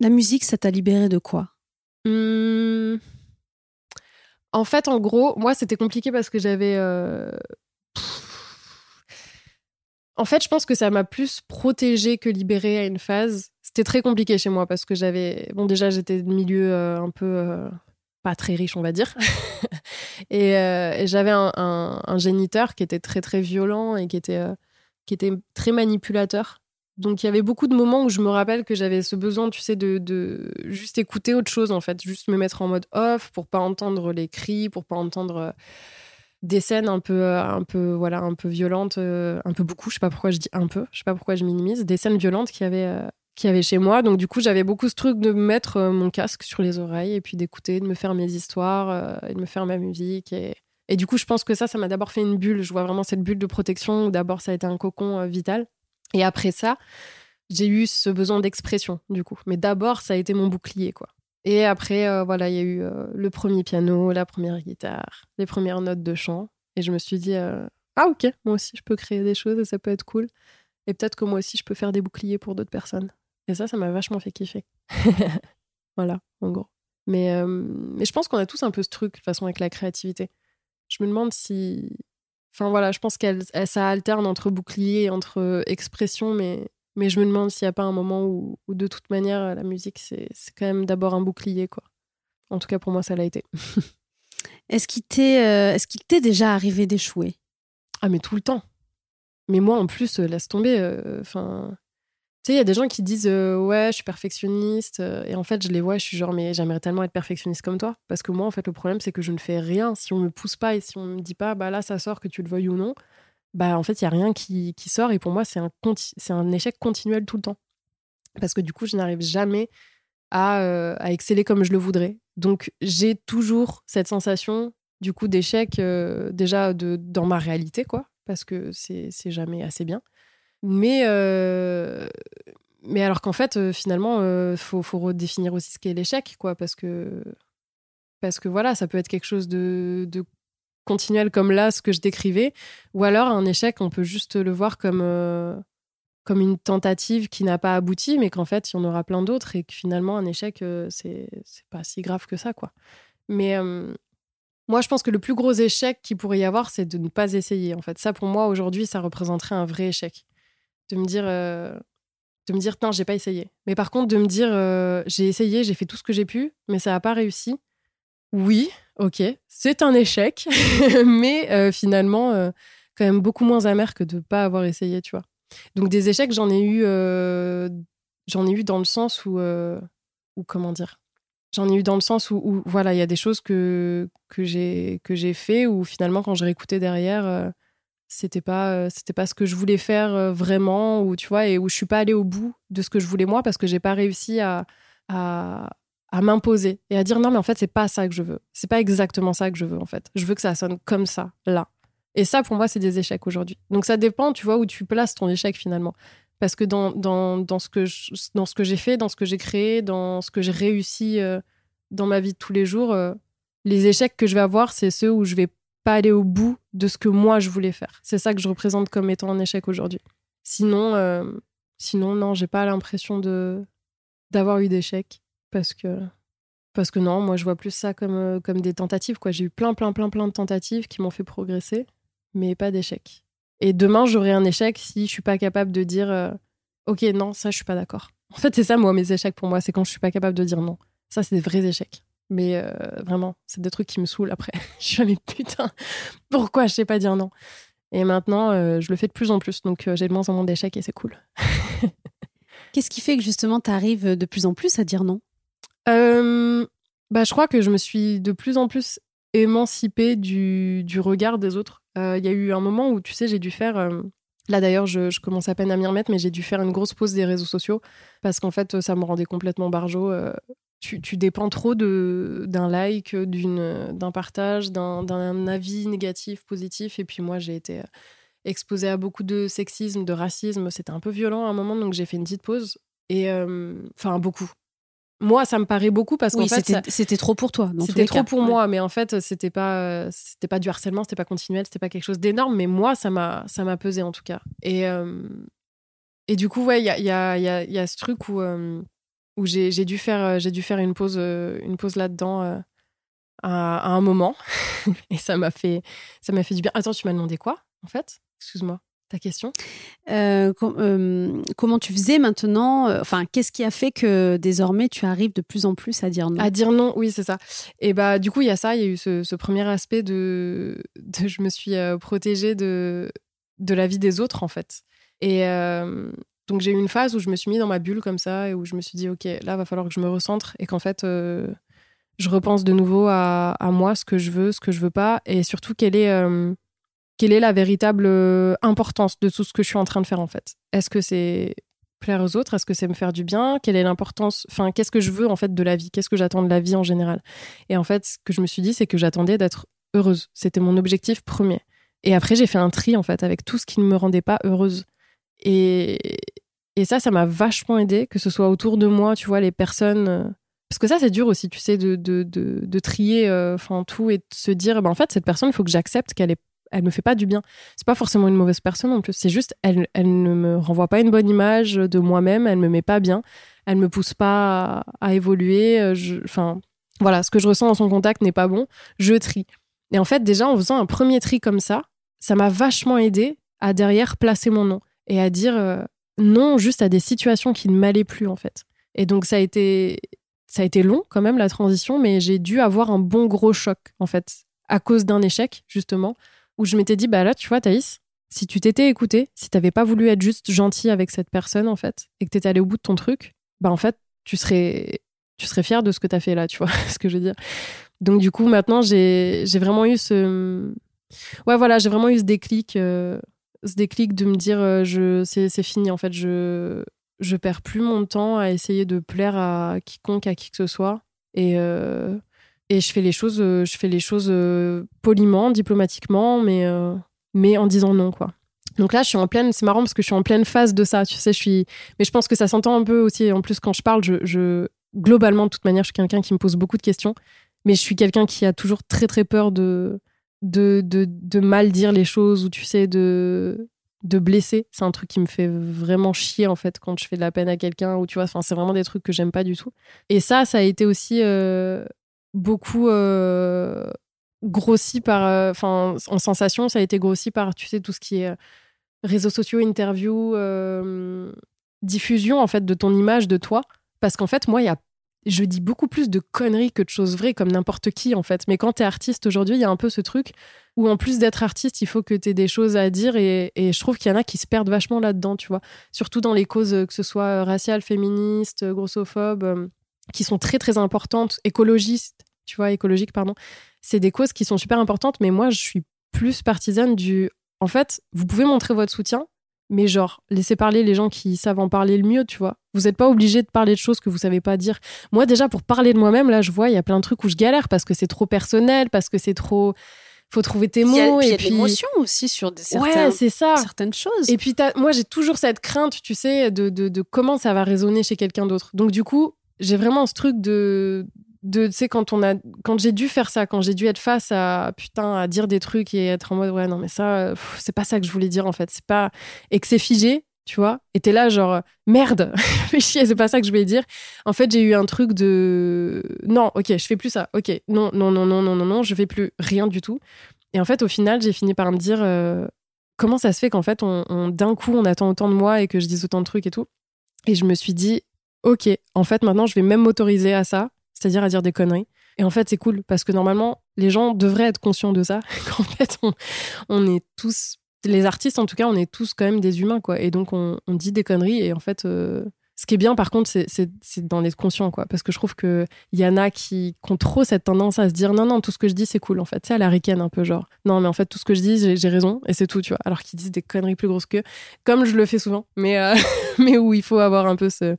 la musique, ça t'a libéré de quoi? Mmh. En fait, en gros, moi, c'était compliqué parce que j'avais en fait, je pense que ça m'a plus protégée que libérée à une phase. C'était très compliqué chez moi parce que j'avais. Bon, déjà, j'étais de milieu euh, un peu. Euh, pas très riche, on va dire. Euh, et, j'avais un, géniteur qui était très, très violent et qui était, qui était très manipulateur. Donc, il y avait beaucoup de moments où je me rappelle que j'avais ce besoin, tu sais, de, de, juste écouter autre chose, en fait. Juste me mettre en mode off pour pas entendre les cris, pour pas entendre des scènes un peu euh, un peu voilà un peu violentes euh, un peu beaucoup je sais pas pourquoi je dis un peu je sais pas pourquoi je minimise des scènes violentes qui avait euh, qui avait chez moi. Donc du coup j'avais beaucoup ce truc de mettre mon casque sur les oreilles et puis d'écouter de me faire mes histoires et de me faire ma musique et et du coup je pense que ça ça m'a d'abord fait une bulle. Je vois vraiment cette bulle de protection où d'abord ça a été un cocon vital. Et après ça j'ai eu ce besoin d'expression du coup. Mais d'abord ça a été mon bouclier quoi et après, euh, voilà, il y a eu euh, le premier piano, la première guitare, les premières notes de chant. Et je me suis dit, euh, ah ok, moi aussi, je peux créer des choses et ça peut être cool. Et peut-être que moi aussi, je peux faire des boucliers pour d'autres personnes. Et ça, ça m'a vachement fait kiffer. voilà, en gros. Mais, mais je pense qu'on a tous un peu ce truc, de toute façon, avec la créativité. Je me demande si. Enfin voilà, je pense qu'elle ça alterne entre bouclier et entre expression, mais, mais je me demande s'il n'y a pas un moment où, où, de toute manière, la musique, c'est quand même d'abord un bouclier, quoi. En tout cas, pour moi, ça l'a été. Est-ce qu'il t'est euh, est qu'il t'est déjà arrivé d'échouer? Ah, mais tout le temps. Mais moi, en plus, euh, laisse tomber. Enfin, tu sais, il y a des gens qui disent ouais, je suis perfectionniste. et en fait, je les vois, je suis genre, mais j'aimerais tellement être perfectionniste comme toi. Parce que moi, en fait, le problème, c'est que je ne fais rien. Si on me pousse pas et si on me dit pas, bah là, ça sort, que tu le veuilles ou non, bah en fait, il y a rien qui, qui, sort. Et pour moi, c'est un, c'est un échec continuel tout le temps. Parce que du coup, je n'arrive jamais à, à, exceller comme je le voudrais. Donc, j'ai toujours cette sensation, du coup, d'échec déjà de, dans ma réalité, quoi. Parce que c'est jamais assez bien. Mais, euh, mais alors qu'en fait, euh, finalement, il euh, faut, faut, redéfinir aussi ce qu'est l'échec, quoi, parce que, parce que voilà, ça peut être quelque chose de, continuel comme là, ce que je décrivais, ou alors un échec, on peut juste le voir comme, comme une tentative qui n'a pas abouti, mais qu'en fait, il y en aura plein d'autres, et que finalement, un échec, c'est pas si grave que ça, quoi. Mais moi, je pense que le plus gros échec qu'il pourrait y avoir, c'est de ne pas essayer. En fait, ça, pour moi, aujourd'hui, ça représenterait un vrai échec de me dire euh, de me dire non j'ai pas essayé mais par contre de me dire euh, j'ai essayé j'ai fait tout ce que j'ai pu mais ça n'a pas réussi oui ok c'est un échec mais euh, finalement quand même beaucoup moins amer que de pas avoir essayé tu vois. Donc des échecs j'en ai eu j'en ai eu dans le sens où comment dire? J'en ai eu dans le sens où, voilà il y a des choses que j'ai fait où finalement quand je réécoutais derrière c'était pas euh, c'était pas ce que je voulais faire euh, vraiment ou tu vois et où je suis pas allée au bout de ce que je voulais moi parce que j'ai pas réussi à, à m'imposer et à dire non mais en fait c'est pas ça que je veux. C'est pas exactement ça que je veux en fait. Je veux que ça sonne comme ça là. Et ça pour moi c'est des échecs aujourd'hui. Donc ça dépend tu vois où tu places ton échec finalement. Parce que dans, dans, dans ce que dans ce que j'ai fait dans ce que j'ai créé dans ce que j'ai réussi euh, dans ma vie de tous les jours les échecs que je vais avoir c'est ceux où je vais pas aller au bout de ce que moi je voulais faire. C'est ça que je représente comme étant un échec aujourd'hui. Sinon, euh, sinon non, j'ai pas l'impression de d'avoir eu d'échecs parce que non, moi je vois plus ça comme euh, comme des tentatives quoi. J'ai eu plein plein plein plein de tentatives qui m'ont fait progresser, mais pas d'échecs. Et demain j'aurai un échec si je suis pas capable de dire euh, ok non ça je suis pas d'accord. En fait c'est ça moi mes échecs pour moi c'est quand je suis pas capable de dire non. Ça c'est des vrais échecs. Mais euh, vraiment, c'est des trucs qui me saoulent après. je suis mais putain, pourquoi je sais pas dire non? Et maintenant, je le fais de plus en plus. Donc j'ai de moins en moins d'échecs et c'est cool. Qu'est-ce qui fait que justement tu arrives de plus en plus à dire non? Bah, Je crois que je me suis de plus en plus émancipée du, du regard des autres. Il y a eu un moment où, tu sais, j'ai dû faire. Là d'ailleurs, je, commence à peine à m'y remettre, mais j'ai dû faire une grosse pause des réseaux sociaux parce qu'en fait, ça me rendait complètement barjot tu, dépends trop d'un like, d'un partage, d'un avis négatif, positif. Et puis moi, j'ai été euh, exposée à beaucoup de sexisme, de racisme. C'était un peu violent à un moment, donc j'ai fait une petite pause. Et euh, enfin, beaucoup. Moi, ça me paraît beaucoup parce qu'en fait, c'était trop pour toi. C'était trop pour moi, mais en fait, c'était pas, c'était pas du harcèlement, c'était pas continuel, c'était pas quelque chose d'énorme, mais moi, ça m'a, ça m'a pesé en tout cas. Et euh, et du coup, ouais, il y a, y, a, y a, ce truc où où j'ai dû faire euh, j'ai dû faire une pause euh, une pause là-dedans euh, à, un moment et ça m'a fait ça m'a fait du bien. Attends, tu m'as demandé quoi en fait? Excuse-moi. Ta question? Comment tu faisais maintenant Enfin, qu'est-ce qui a fait que désormais tu arrives de plus en plus à dire non? À dire non, oui, c'est ça. Et bah, du coup, il y a ça. Il y a eu ce, premier aspect de, je me suis protégée de de la vie des autres en fait. Et, donc j'ai eu une phase où je me suis mis dans ma bulle comme ça et où je me suis dit ok là va falloir que je me recentre et qu'en fait euh, je repense de nouveau à, moi ce que je veux ce que je veux pas et surtout quelle est euh, quelle est la véritable euh, importance de tout ce que je suis en train de faire en fait? Est-ce que c'est plaire aux autres? Est-ce que c'est me faire du bien? Quelle est l'importance? Enfin qu'est-ce que je veux en fait de la vie? Qu'est-ce que j'attends de la vie en général? Et en fait ce que je me suis dit c'est que j'attendais d'être heureuse. C'était mon objectif premier. Et après j'ai fait un tri en fait avec tout ce qui ne me rendait pas heureuse. Et, et ça, ça m'a vachement aidé, que ce soit autour de moi, tu vois, les personnes. Euh, parce que ça, c'est dur aussi, tu sais, de, de, de, trier euh, enfin tout et de se dire, bah, en fait, cette personne, il faut que j'accepte qu'elle est elle me fait pas du bien. C'est pas forcément une mauvaise personne en plus. C'est juste, elle, elle ne me renvoie pas une bonne image de moi-même. Elle me met pas bien. Elle me pousse pas à, évoluer. Euh, enfin, voilà, ce que je ressens dans son contact n'est pas bon, je trie. Et en fait, déjà, en faisant un premier tri comme ça, ça m'a vachement aidé à derrière placer mon nom et à dire euh, non juste à des situations qui ne m'allaient plus, en fait. Et donc, ça a été, ça a été long quand même, la transition, mais j'ai dû avoir un bon gros choc, en fait, à cause d'un échec, justement, où je m'étais dit, bah là, tu vois, Thaïs, si tu t'étais écouté, si t'avais pas voulu être juste gentil avec cette personne, en fait, et que t'étais allé au bout de ton truc, bah en fait, tu serais, tu serais fier de ce que t'as fait là, tu vois ce que je veux dire. Donc du coup, maintenant, j'ai vraiment eu ce... Ouais, voilà, j'ai vraiment eu ce déclic, euh, ce déclic de me dire, euh, c'est fini, en fait, je, je perds plus mon temps à essayer de plaire à quiconque, à qui que ce soit. Et, euh, et je fais les choses, je fais les choses poliment, diplomatiquement, mais, mais en disant non, quoi. Donc là, je suis en pleine. C'est marrant parce que je suis en pleine phase de ça. Tu sais, je suis. Mais je pense que ça s'entend un peu aussi. En plus, quand je parle, je, globalement, de toute manière, je suis quelqu'un qui me pose beaucoup de questions. Mais je suis quelqu'un qui a toujours très très peur de de, de, mal dire les choses ou tu sais de de blesser. C'est un truc qui me fait vraiment chier en fait quand je fais de la peine à quelqu'un ou tu vois. Enfin, c'est vraiment des trucs que j'aime pas du tout. Et ça, ça a été aussi euh, beaucoup. Euh, grossi par, euh, enfin, en sensation, ça a été grossi par, tu sais, tout ce qui est réseaux sociaux, interviews, euh, diffusion en fait de ton image de toi. Parce qu'en fait, moi, il y a, je dis beaucoup plus de conneries que de choses vraies, comme n'importe qui en fait. Mais quand tu es artiste aujourd'hui, il y a un peu ce truc où en plus d'être artiste, il faut que tu aies des choses à dire. Et, et je trouve qu'il y en a qui se perdent vachement là-dedans, tu vois. Surtout dans les causes, que ce soit raciales, féministes, grossophobes, euh, qui sont très très importantes, écologistes, tu vois, écologiques, pardon. C'est des causes qui sont super importantes, mais moi, je suis plus partisane du en fait, vous pouvez montrer votre soutien, mais genre, laissez parler les gens qui savent en parler le mieux, tu vois. Vous n'êtes pas obligé de parler de choses que vous savez pas dire. Moi, déjà, pour parler de moi-même, là, je vois, il y a plein de trucs où je galère parce que c'est trop personnel, parce que c'est trop. Faut trouver tes mots. Il y a, et puis... l'émotion aussi sur des ouais, c'est ça. certaines choses. Et puis, moi, j'ai toujours cette crainte, tu sais, de, de, de comment ça va résonner chez quelqu'un d'autre. Donc, du coup, j'ai vraiment ce truc de, de tu sais quand on a quand j'ai dû faire ça quand j'ai dû être face à putain à dire des trucs et être en mode ouais non mais ça c'est pas ça que je voulais dire en fait. C'est pas et que c'est figé tu vois. Et t'es là genre merde fais chier c'est pas ça que je voulais dire. En fait j'ai eu un truc de non ok je fais plus ça. Ok non non non non non non non je fais plus rien du tout. Et en fait au final j'ai fini par me dire euh, comment ça se fait qu'en fait on, d'un coup on attend autant de moi et que je dise autant de trucs et tout. Et je me suis dit ok en fait maintenant je vais même m'autoriser à ça c'est-à-dire à dire des conneries. Et en fait, c'est cool parce que normalement, les gens devraient être conscients de ça. Qu'en fait, on, est tous, les artistes en tout cas, on est tous quand même des humains, quoi. Et donc, on, dit des conneries et en fait, euh, ce qui est bien, par contre, c'est d'en être conscient, quoi. Parce que je trouve qu'il y en a qui, ont trop cette tendance à se dire non, non, tout ce que je dis, c'est cool, en fait. C'est à la un peu, genre. Non, mais en fait, tout ce que je dis, j'ai raison et c'est tout, tu vois. Alors qu'ils disent des conneries plus grosses que, comme je le fais souvent, mais, euh, mais où il faut avoir un peu ce,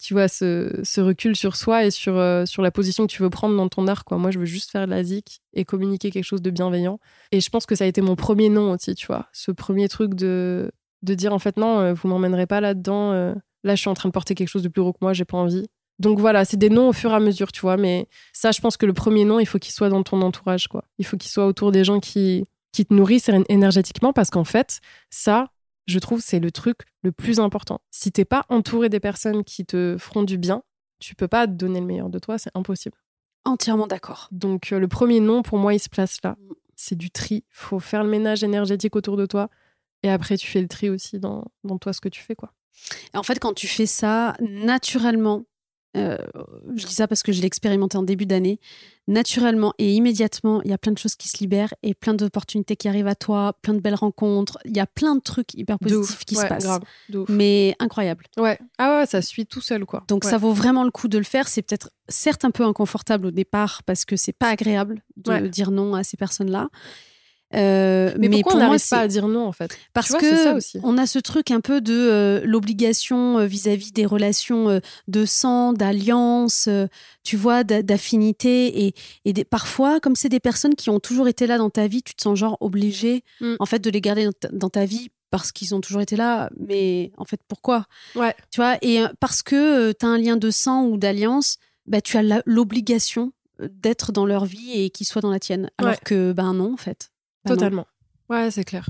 tu vois, ce, recul sur soi et sur, euh, sur la position que tu veux prendre dans ton art. Moi, je veux juste faire de la zik et communiquer quelque chose de bienveillant. Et je pense que ça a été mon premier nom aussi, tu vois. Ce premier truc de, de dire, en fait, non, euh, vous m'emmènerez pas là-dedans Là, je suis en train de porter quelque chose de plus gros que moi, j'ai pas envie. Donc voilà, c'est des noms au fur et à mesure, tu vois. Mais ça, je pense que le premier nom, il faut qu'il soit dans ton entourage, quoi. Il faut qu'il soit autour des gens qui, qui te nourrissent énergétiquement, parce qu'en fait, ça, je trouve, c'est le truc le plus important. Si t'es pas entouré des personnes qui te feront du bien, tu peux pas te donner le meilleur de toi, c'est impossible. Entièrement d'accord. Donc euh, le premier nom, pour moi, il se place là. C'est du tri. Faut faire le ménage énergétique autour de toi. Et après, tu fais le tri aussi dans, dans toi, ce que tu fais, quoi. Et en fait, quand tu fais ça naturellement, euh, je dis ça parce que je l'ai expérimenté en début d'année, naturellement et immédiatement, il y a plein de choses qui se libèrent et plein d'opportunités qui arrivent à toi, plein de belles rencontres. Il y a plein de trucs hyper positifs qui se passent. mais incroyable. Ouais. Ah ouais, ça suit tout seul, quoi. Donc ça vaut vraiment le coup de le faire. C'est peut-être certes un peu inconfortable au départ parce que c'est pas agréable de dire non à ces personnes-là. Euh, mais, pourquoi on n'arrive pas à dire non en fait? Parce que on a ce truc un peu de euh, l'obligation euh, vis-à-vis des relations de sang, d'alliance, tu vois, d'affinité et, et parfois comme c'est des personnes qui ont toujours été là dans ta vie, tu te sens genre obligé mm. en fait de les garder dans ta, vie parce qu'ils ont toujours été là, mais en fait pourquoi? Ouais. Tu vois, et parce que tu as un lien de sang ou d'alliance, bah, tu as l'obligation d'être dans leur vie et qu'ils soient dans la tienne. Alors que ben non en fait. Totalement. Ouais, c'est clair.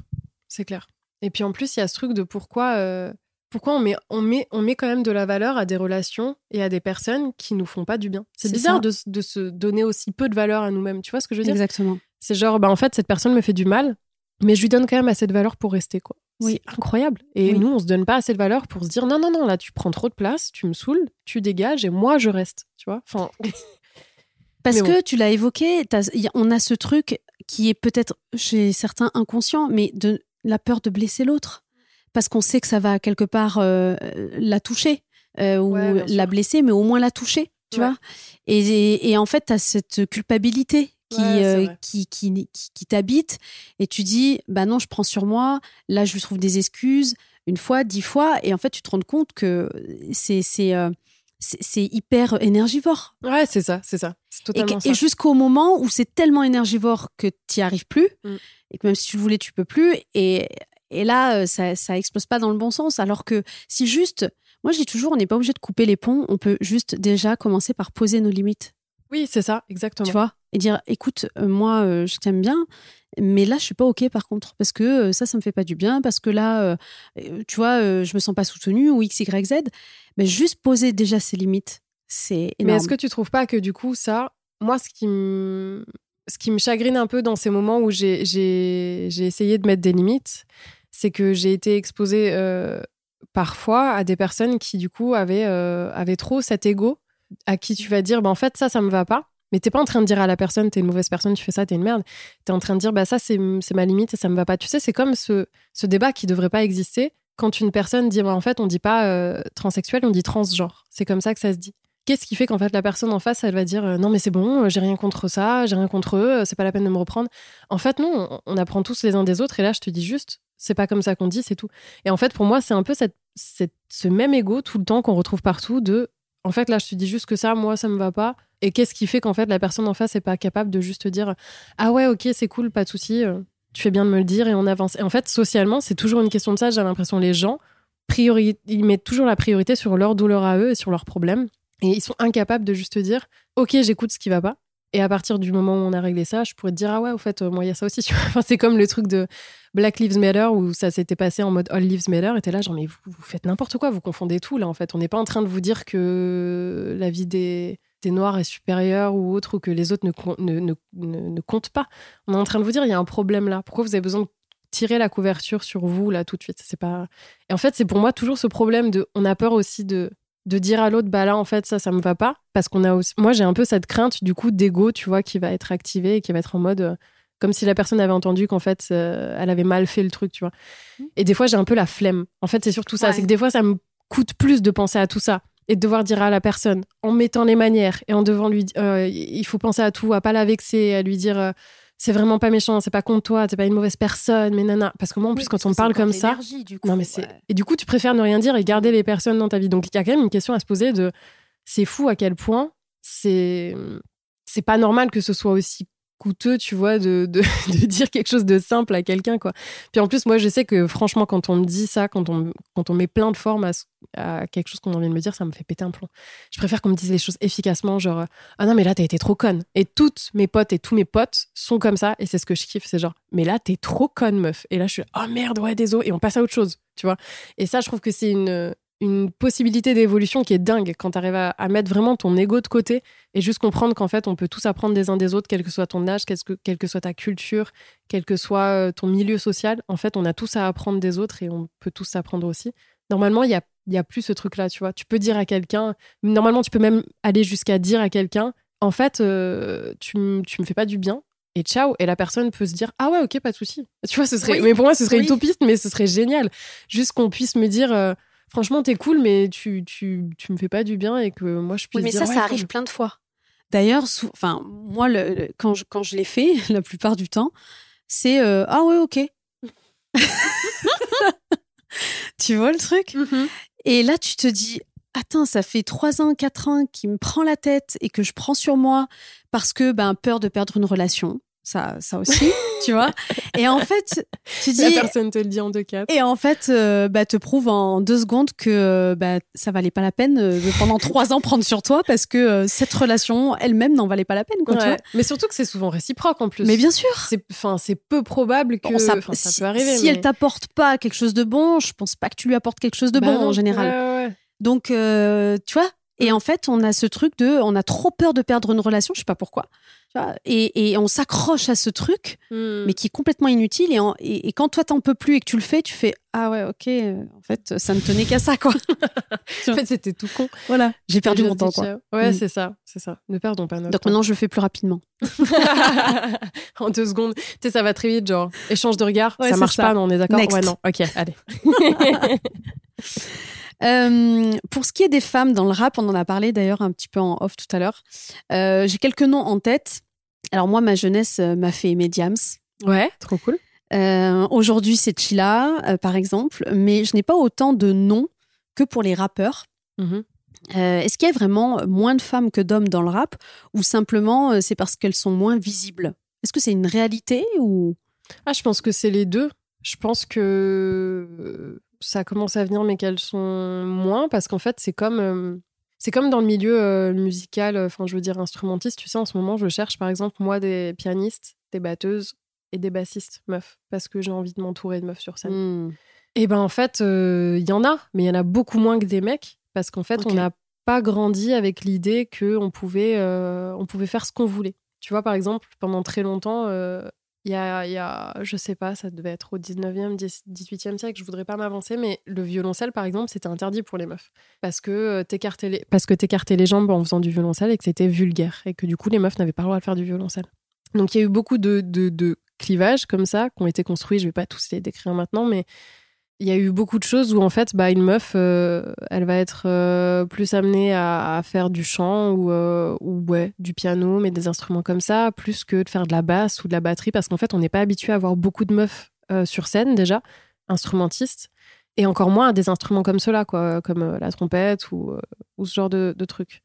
C'est clair. Et puis en plus, il y a ce truc de pourquoi, euh, pourquoi on met, on, met, on met quand même de la valeur à des relations et à des personnes qui nous font pas du bien C'est bizarre de, de, se donner aussi peu de valeur à nous-mêmes. Tu vois ce que je veux dire? Exactement. C'est genre, bah, en fait, cette personne me fait du mal, mais je lui donne quand même assez de valeur pour rester, quoi. Oui. C'est incroyable. Et nous, on se donne pas assez de valeur pour se dire, non, non, non, là, tu prends trop de place, tu me saoules, tu dégages et moi, je reste. Tu vois? Enfin. Parce que tu l'as évoqué, on a ce truc qui est peut-être chez certains inconscient, mais de la peur de blesser l'autre. Parce qu'on sait que ça va quelque part euh, la toucher euh, ou la blesser, mais au moins la toucher, tu vois. Et, et, en fait, tu as cette culpabilité euh, qui, qui, qui, qui, t'habite et tu dis, bah non, je prends sur moi, là, je lui trouve des excuses une fois, dix fois, et en fait, tu te rends compte que c'est c'est hyper énergivore. Ouais, c'est ça, c'est ça. Totalement et, et jusqu'au moment où c'est tellement énergivore que tu n'y arrives plus, mm. et que même si tu le voulais, tu peux plus. Et, et là, euh, ça, ça explose pas dans le bon sens. Alors que si juste, moi je dis toujours, on n'est pas obligé de couper les ponts, on peut juste déjà commencer par poser nos limites. Oui, c'est ça, exactement. Tu vois? Et dire, écoute, euh, moi, euh, je t'aime bien, mais là, je suis pas OK par contre, parce que ça, ça me fait pas du bien, parce que là, tu vois, je me sens pas soutenue, ou X, Y, Z mais juste poser déjà ses limites, c'est énorme. Mais est-ce que tu trouves pas que du coup, ça, moi, ce qui me, ce qui me chagrine un peu dans ces moments où j'ai essayé de mettre des limites, c'est que j'ai été exposée euh, parfois à des personnes qui, du coup, avaient, euh, avaient trop cet ego à qui tu vas dire, bah, en fait, ça, ça me va pas. Mais t'es pas en train de dire à la personne, t'es une mauvaise personne, tu fais ça, t'es une merde. T'es en train de dire, bah ça, c'est ma limite et ça me va pas. Tu sais, c'est comme ce, ce débat qui devrait pas exister quand une personne dit, bah, en fait, on dit pas euh, transsexuel, on dit transgenre. C'est comme ça que ça se dit. Qu'est-ce qui fait qu'en fait la personne en face, elle va dire euh, non mais c'est bon, euh, j'ai rien contre ça, j'ai rien contre eux, c'est pas la peine de me reprendre. En fait non, on apprend tous les uns des autres et là je te dis juste, c'est pas comme ça qu'on dit, c'est tout. Et en fait pour moi c'est un peu cette, ce même ego tout le temps qu'on retrouve partout de en fait là je te dis juste que ça, moi ça me va pas. Et qu'est-ce qui fait qu'en fait la personne en face est pas capable de juste dire ah ouais ok c'est cool, pas de souci, tu fais bien de me le dire et on avance. Et en fait, socialement, c'est toujours une question de ça. J'ai l'impression les gens, ils mettent toujours la priorité sur leur douleur à eux et sur leurs problèmes. Et ils sont incapables de juste dire, OK, j'écoute ce qui va pas. Et à partir du moment où on a réglé ça, je pourrais te dire, ah ouais, au fait, euh, moi, il y a ça aussi. C'est comme le truc de Black Lives Matter où ça s'était passé en mode All Lives Matter. Et t'es là, genre, mais vous, vous faites n'importe quoi, vous confondez tout, là, en fait. On n'est pas en train de vous dire que la vie des, des Noirs est supérieure ou autre, ou que les autres ne, ne, ne, comptent pas. On est en train de vous dire, il y a un problème là. Pourquoi vous avez besoin de tirer la couverture sur vous, là, tout de suite? C'est pas... Et en fait, c'est pour moi toujours ce problème de... On a peur aussi de, de dire à l'autre, bah là, en fait, ça, ça me va pas. Parce qu'on a aussi... Moi, j'ai un peu cette crainte, du coup, d'ego, tu vois, qui va être activée et qui va être en mode... Euh, comme si la personne avait entendu qu'en fait, euh, elle avait mal fait le truc, tu vois. Mmh. Et des fois, j'ai un peu la flemme. En fait, c'est surtout ça. C'est que des fois, ça me coûte plus de penser à tout ça et de devoir dire à la personne, en mettant les manières et en devant lui, euh, il faut penser à tout, à pas la vexer, à lui dire, euh, c'est vraiment pas méchant, c'est pas contre toi, t'es pas une mauvaise personne, mais nana. Parce que moi, en plus, quand on parle comme ça, non mais c'est, et du coup, tu préfères ne rien dire et garder les personnes dans ta vie. Donc, il y a quand même une question à se poser de, c'est fou à quel point c'est, c'est pas normal que ce soit aussi coûteux, tu vois, de, de, dire quelque chose de simple à quelqu'un, quoi. Puis en plus, moi, je sais que franchement, quand on me dit ça, quand on, quand on met plein de formes à, quelque chose qu'on a envie de me dire, ça me fait péter un plomb. Je préfère qu'on me dise les choses efficacement, genre, ah non, mais là, t'as été trop conne. Et toutes mes potes et tous mes potes sont comme ça, et c'est ce que je kiffe, c'est genre, mais là, t'es trop conne, meuf. Et là, je suis, oh merde, ouais, désolé, et on passe à autre chose, tu vois. Et ça, je trouve que c'est une, une possibilité d'évolution qui est dingue quand tu arrives à, mettre vraiment ton ego de côté et juste comprendre qu'en fait, on peut tous apprendre des uns des autres, quel que soit ton âge, quel que, quelle que soit ta culture, quel que soit euh, ton milieu social. En fait, on a tous à apprendre des autres et on peut tous s'apprendre aussi. Normalement, il n'y a, y a plus ce truc-là, tu vois. Tu peux dire à quelqu'un, normalement, tu peux même aller jusqu'à dire à quelqu'un, en fait, euh, tu, tu me fais pas du bien, et ciao. Et la personne peut se dire ah ouais ok pas de souci. Tu vois ce serait mais pour moi ce serait utopiste mais ce serait génial juste qu'on puisse me dire euh, franchement, t'es cool, mais tu, tu, tu, me fais pas du bien et que moi, je puisse oui, mais ça, ça arrive plein de fois. D'ailleurs, enfin, moi, le, quand je, quand je l'ai fait, la plupart du temps, c'est euh, ah ouais, ok. tu vois le truc? Mm-hmm. Et là, tu te dis attends, ça fait trois ans, quatre ans qu'il me prend la tête et que je prends sur moi parce que ben peur de perdre une relation, ça, ça aussi, tu vois. Et en fait, tu dis. La personne te le dit en deux cas. Et en fait, euh, bah, te prouve en deux secondes que bah, ça valait pas la peine de pendant trois ans prendre sur toi parce que cette relation elle-même n'en valait pas la peine, quoi, tu vois. Mais surtout que c'est souvent réciproque en plus. Mais bien sûr. C'est, enfin, c'est peu probable que ça, si, peut arriver. Si elle t'apporte pas quelque chose de bon, je pense pas que tu lui apportes quelque chose de bah bon en général. Donc, tu vois. Et mm. en fait, on a ce truc de, on a trop peur de perdre une relation, je sais pas pourquoi. Et, on s'accroche à ce truc, hmm. mais qui est complètement inutile. Et, et, quand toi t'en peux plus et que tu le fais, tu fais ah ouais ok. Euh, en fait, ça ne tenait qu'à ça quoi. en fait, c'était tout con. Voilà, j'ai perdu mon temps quoi. Ouais, hmm. c'est ça, c'est ça. Ne perdons pas notre Donc maintenant, je le fais plus rapidement. en deux secondes, tu sais, ça va très vite, genre échange de regard, ça marche pas, non, on est d'accord? Ouais, non, ok, allez. Euh, pour ce qui est des femmes dans le rap, on en a parlé d'ailleurs un petit peu en off tout à l'heure. Euh, j'ai quelques noms en tête. Alors moi, ma jeunesse euh, m'a fait aimer Diams. Ouais, trop cool. Aujourd'hui, c'est Chila, par exemple, mais je n'ai pas autant de noms que pour les rappeurs. Mhm. Est-ce qu'il y a vraiment moins de femmes que d'hommes dans le rap ou simplement c'est parce qu'elles sont moins visibles? Est-ce que c'est une réalité ou? Ah, je pense que c'est les deux. Je pense que ça commence à venir, mais qu'elles sont moins, parce qu'en fait, c'est comme, euh, c'est comme dans le milieu euh, musical, euh, enfin, je veux dire, instrumentiste. Tu sais, en ce moment, je cherche, par exemple, moi, des pianistes, des batteuses et des bassistes meufs, parce que j'ai envie de m'entourer de meufs sur scène. Hmm. Et ben, en fait, il y en a, mais il y en a beaucoup moins que des mecs, parce qu'en fait, on n'a pas grandi avec l'idée qu'on pouvait, on pouvait faire ce qu'on voulait. Tu vois, par exemple, pendant très longtemps, il y a, il y a, je sais pas, ça devait être au 19e, 18e siècle, je voudrais pas m'avancer, mais le violoncelle, par exemple, c'était interdit pour les meufs. Parce que euh, t'écartais les, les jambes en faisant du violoncelle et que c'était vulgaire. Et que du coup, les meufs n'avaient pas le droit de faire du violoncelle. Donc il y a eu beaucoup de, de, de clivages comme ça qui ont été construits. Je vais pas tous les décrire maintenant, mais il y a eu beaucoup de choses où en fait bah une meuf euh, elle va être euh, plus amenée à, faire du chant ou, euh, ou ouais du piano mais des instruments comme ça plus que de faire de la basse ou de la batterie parce qu'en fait on n'est pas habitué à avoir beaucoup de meufs sur scène déjà instrumentistes et encore moins à des instruments comme cela quoi comme la trompette ou, ou ce genre de, de trucs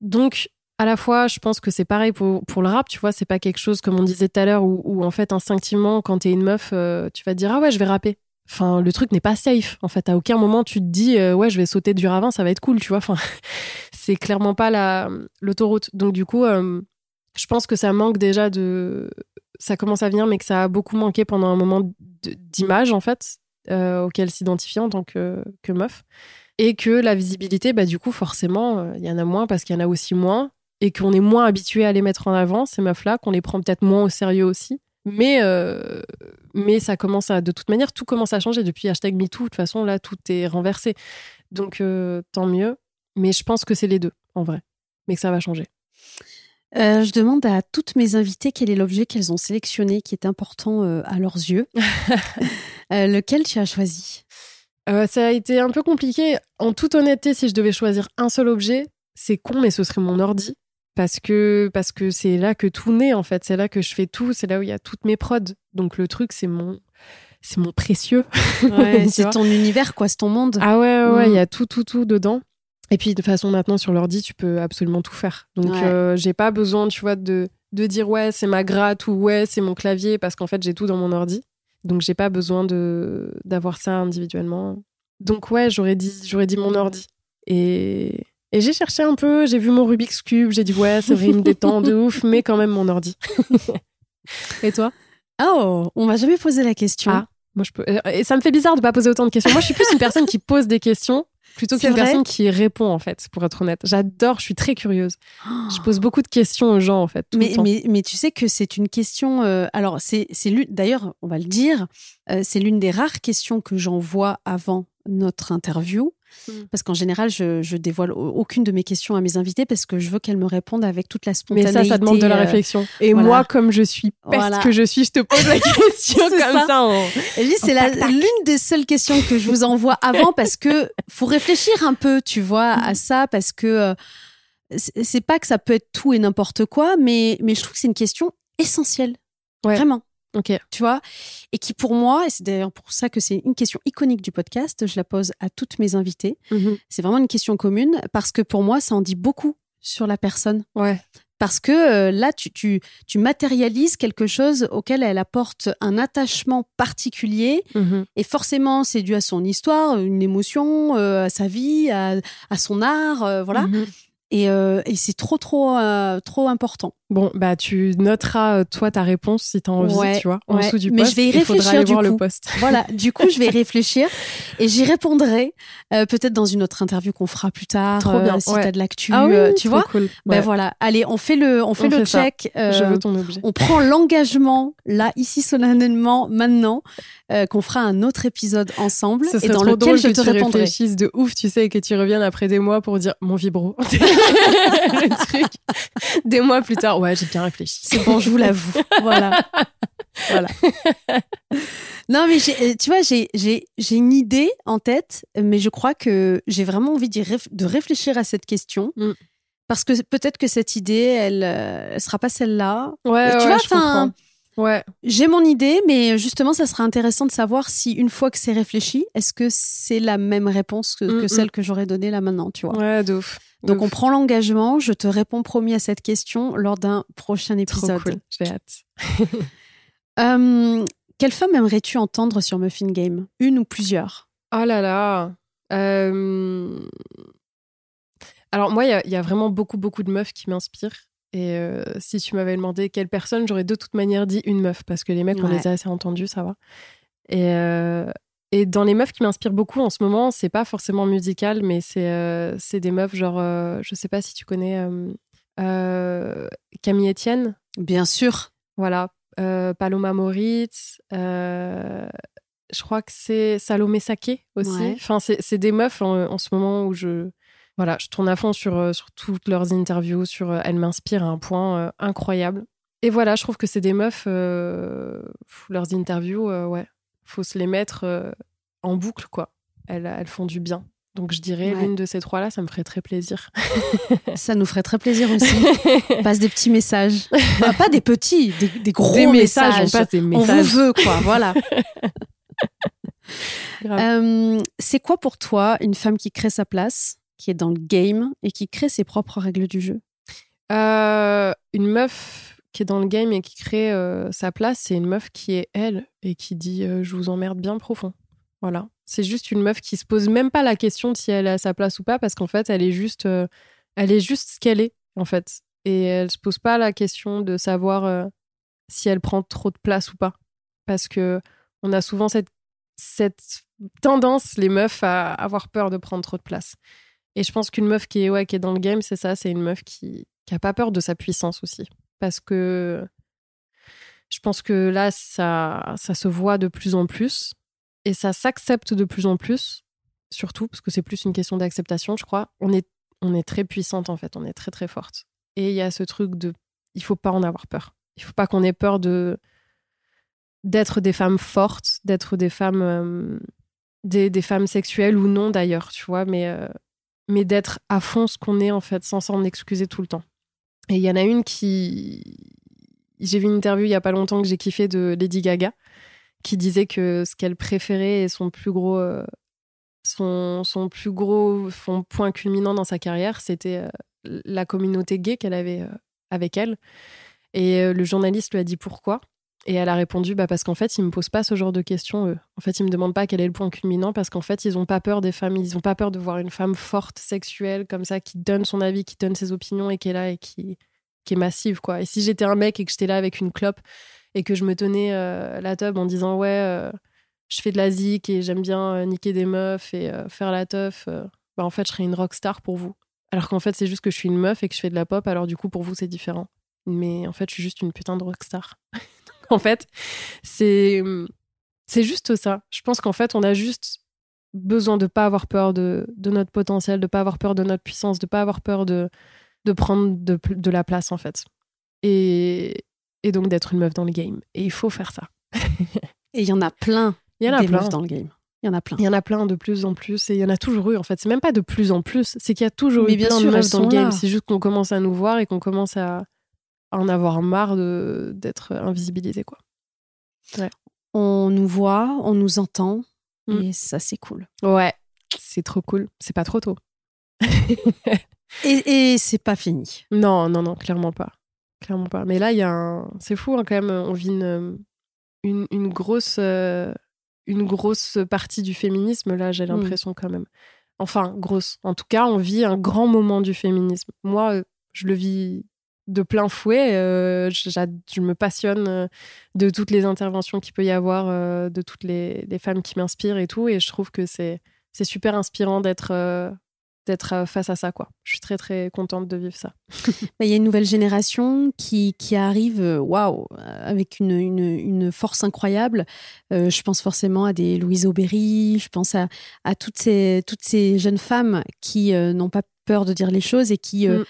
donc à la fois, je pense que c'est pareil pour, pour le rap, tu vois, c'est pas quelque chose, comme on disait tout à l'heure, où, où, en fait, instinctivement, quand t'es une meuf, tu vas te dire, ah ouais, je vais rapper. Enfin, le truc n'est pas safe. En fait, à aucun moment tu te dis euh, ouais, je vais sauter du ravin, ça va être cool, tu vois. Enfin, c'est clairement pas la l'autoroute. Donc du coup, euh, je pense que ça manque déjà de, ça commence à venir, mais que ça a beaucoup manqué pendant un moment d'image en fait, euh, auquel s'identifier en tant que, que meuf, et que la visibilité, bah du coup forcément, il y en a moins parce qu'il y en a aussi moins, et qu'on est moins habitué à les mettre en avant ces meufs là, qu'on les prend peut-être moins au sérieux aussi. Mais, euh, mais ça commence à, de toute manière, tout commence à changer depuis hashtag MeToo. De toute façon, là, tout est renversé. Donc, euh, tant mieux. Mais je pense que c'est les deux, en vrai. Mais que ça va changer. Euh, je demande à toutes mes invitées quel est l'objet qu'elles ont sélectionné qui est important à leurs yeux. lequel tu as choisi? Ça a été un peu compliqué. En toute honnêteté, si je devais choisir un seul objet, c'est con, mais ce serait mon ordi parce que parce que c'est là que tout naît en fait, c'est là que je fais tout, c'est là où il y a toutes mes prods. Donc le truc c'est mon c'est mon précieux. c'est ton univers quoi, c'est ton monde. Ah ouais ouais, il y a mm. tout tout tout dedans. Et puis de façon maintenant sur l'ordi, tu peux absolument tout faire. Donc euh, j'ai pas besoin, tu vois de de dire ouais, c'est ma gratte ou ouais, c'est mon clavier parce qu'en fait, j'ai tout dans mon ordi. Donc j'ai pas besoin de d'avoir ça individuellement. Donc ouais, j'aurais dit j'aurais dit mon ordi. Et et j'ai cherché un peu, j'ai vu mon Rubik's Cube, j'ai dit ouais, c'est vrai, il me détend de ouf, mais quand même mon ordi. Et toi? Oh, on m'a jamais posé la question. Ah, moi je peux. Euh, et ça me fait bizarre de pas poser autant de questions. Moi, je suis plus une personne qui pose des questions plutôt qu'une personne qui répond en fait, pour être honnête. J'adore, je suis très curieuse. Je pose beaucoup de questions aux gens en fait. mais, mais, mais tu sais que c'est une question. Euh, alors c'est c'est d'ailleurs, on va le dire, euh, c'est l'une des rares questions que j'envoie avant notre interview. Mm. Parce qu'en général, je, je dévoile aucune de mes questions à mes invités parce que je veux qu'elles me répondent avec toute la spontanéité. Mais ça, ça demande de la euh, réflexion. Et moi, comme je suis peste que je suis, je te pose la question comme ça. Et c'est l'une des seules questions que je vous envoie avant parce que faut réfléchir un peu, tu vois, à mm. ça parce que euh, c'est pas que ça peut être tout et n'importe quoi, mais, mais je trouve que c'est une question essentielle. Vraiment. Ok. Tu vois Et qui, pour moi, et c'est d'ailleurs pour ça que c'est une question iconique du podcast, je la pose à toutes mes invitées. Mhm. C'est vraiment une question commune parce que pour moi, ça en dit beaucoup sur la personne. Ouais. parce que euh, là, tu, tu, tu, matérialises quelque chose auquel elle apporte un attachement particulier. Mm-hmm. Et forcément, c'est dû à son histoire, une émotion, euh, à sa vie, à, à son art, euh, voilà. Mm-hmm. Et, et c'est trop, trop, trop important. Bon, bah tu noteras euh, toi ta réponse si tu as envie, tu vois, en dessous du post. Mais je vais y réfléchir du coup. Le post. Voilà, du coup, je vais y réfléchir et j'y répondrai euh, peut-être dans une autre interview qu'on fera plus tard trop bien, euh, si tu as de l'actu, ah oui, tu vois. Cool. Ben voilà, allez, on fait le on fait le check. je veux ton objet. On prend l'engagement là ici solennellement maintenant qu'on fera un autre épisode ensemble et dans lequel je te tu répondrai. réfléchisses de ouf, tu sais, et que tu reviennes après des mois pour dire mon vibro. le truc. Des mois plus tard, ouais, j'ai bien réfléchi. C'est bon, je vous l'avoue. voilà. Voilà. non, mais euh, tu vois, j'ai une idée en tête, mais je crois que j'ai vraiment envie de réfléchir à cette question. Mm. Parce que peut-être que cette idée, elle, ne euh, sera pas celle-là. Ouais, tu vois, je Ouais. J'ai mon idée, mais justement, ça sera intéressant de savoir si une fois que c'est réfléchi, est-ce que c'est la même réponse que, mm, mm. celle que j'aurais donnée là maintenant, tu vois? Ouais, de ouf. Donc on prend l'engagement. Je te réponds promis à cette question lors d'un prochain épisode. Trop cool. J'ai hâte. Euh, quelle femme aimerais-tu entendre sur Muffin Game? Une ou plusieurs? Oh là là. Euh, alors moi, il y, a vraiment beaucoup beaucoup de meufs qui m'inspirent. Et euh, si tu m'avais demandé quelle personne, j'aurais de toute manière dit une meuf parce que les mecs, on les a assez entendus, ça va. Et, et dans les meufs qui m'inspirent beaucoup en ce moment, c'est pas forcément musical, mais c'est euh, des meufs genre, euh, je sais pas si tu connais euh, Camille Etienne. Bien sûr. Voilà. Paloma Moritz. je crois que c'est Salomé Saké aussi. Enfin, c'est des meufs en, ce moment où je. Voilà, je tourne à fond sur, sur toutes leurs interviews, sur elles m'inspirent à un point incroyable. Et voilà, je trouve que c'est des meufs, leurs interviews, ouais, faut se les mettre euh, en boucle, quoi. Elles, elles font du bien. Donc je dirais l'une de ces trois-là, ça me ferait très plaisir. ça nous ferait très plaisir aussi. on passe des petits messages. pas des petits, des, gros messages. On passe des messages. On vous veut, quoi. Voilà. Euh, c'est quoi pour toi une femme qui crée sa place, qui est dans le game et qui crée ses propres règles du jeu euh, Une meuf qui est dans le game et qui crée euh, sa place, c'est une meuf qui est elle et qui dit euh, je vous emmerde bien profond. Voilà. C'est juste une meuf qui se pose même pas la question si elle a sa place ou pas parce qu'en fait, elle est juste elle est juste ce qu'elle est en fait et elle se pose pas la question de savoir si elle prend trop de place ou pas parce que on a souvent cette cette tendance les meufs à avoir peur de prendre trop de place. Et je pense qu'une meuf qui est ouais, qui est dans le game, c'est ça, c'est une meuf qui qui a pas peur de sa puissance aussi parce que je pense que là, ça, ça se voit de plus en plus et ça s'accepte de plus en plus, surtout parce que c'est plus une question d'acceptation, je crois. On est, on est très puissante en fait, on est très très forte. Et il y a ce truc de, il faut pas en avoir peur. Il faut pas qu'on ait peur de d'être des femmes fortes, d'être des femmes, euh, des, des, femmes sexuelles ou non d'ailleurs, tu vois, mais euh, mais d'être à fond ce qu'on est en fait, sans s'en excuser tout le temps. Et il y en a une qui. J'ai vu une interview il y a pas longtemps que j'ai kiffé de Lady Gaga, qui disait que ce qu'elle préférait et son plus gros. Euh, son, son, plus gros point culminant dans sa carrière, c'était euh, la communauté gay qu'elle avait euh, avec elle. Et le journaliste lui a dit pourquoi. Et elle a répondu bah parce qu'en fait, ils me posent pas ce genre de questions, eux. En fait, ils me demandent pas quel est le point culminant parce qu'en fait, ils ont pas peur des femmes. Ils ont pas peur de voir une femme forte, sexuelle, comme ça, qui donne son avis, qui donne ses opinions et qui est là et qui, qui est massive, quoi. Et si j'étais un mec et que j'étais là avec une clope et que je me tenais euh, la tub en disant ouais, euh, je fais de la zik et j'aime bien euh, niquer des meufs et faire la teuf, bah en fait, je serais une rockstar pour vous. Alors qu'en fait, c'est juste que je suis une meuf et que je fais de la pop, alors du coup, pour vous, c'est différent. Mais en fait, je suis juste une putain de rockstar. en fait. C'est c'est juste ça. Je pense qu'en fait, on a juste besoin de pas avoir peur de, de, notre potentiel, de pas avoir peur de notre puissance, de pas avoir peur de, de prendre de, de la place, en fait. Et, et donc d'être une meuf dans le game. Et il faut faire ça. et il y en a plein. Il y en a plein. dans le game. Il y en a plein. Il y en a plein de plus en plus. Et il y en a toujours eu, en fait. C'est même pas de plus en plus. C'est qu'il y a toujours eu plein de meufs dans le game. C'est juste qu'on commence à nous voir et qu'on commence à, en avoir marre d'être invisibilisé quoi. On nous voit, on nous entend mm. et ça c'est cool. Ouais, c'est trop cool. C'est pas trop tôt. et, et c'est pas fini. Non, non, non, clairement pas. Clairement pas. Mais là, il y a un. C'est fou, hein, quand même. On vit une, une, grosse, euh, une grosse partie du féminisme, là, j'ai mm. l'impression, quand même. Enfin, grosse. En tout cas, on vit un grand moment du féminisme. Moi, je le vis de plein fouet. Euh, je, me passionne euh, de toutes les interventions qu'il peut y avoir, euh, de toutes les, femmes qui m'inspirent et tout. Et je trouve que c'est super inspirant d'être d'être face à ça. quoi. Je suis très très contente de vivre ça. Bah, il y a une nouvelle génération qui, qui arrive, waouh, avec une, une, force incroyable. je pense forcément à des Louise Aubéry, je pense à, à toutes, ces, toutes ces jeunes femmes qui n'ont pas peur de dire les choses et qui... Mm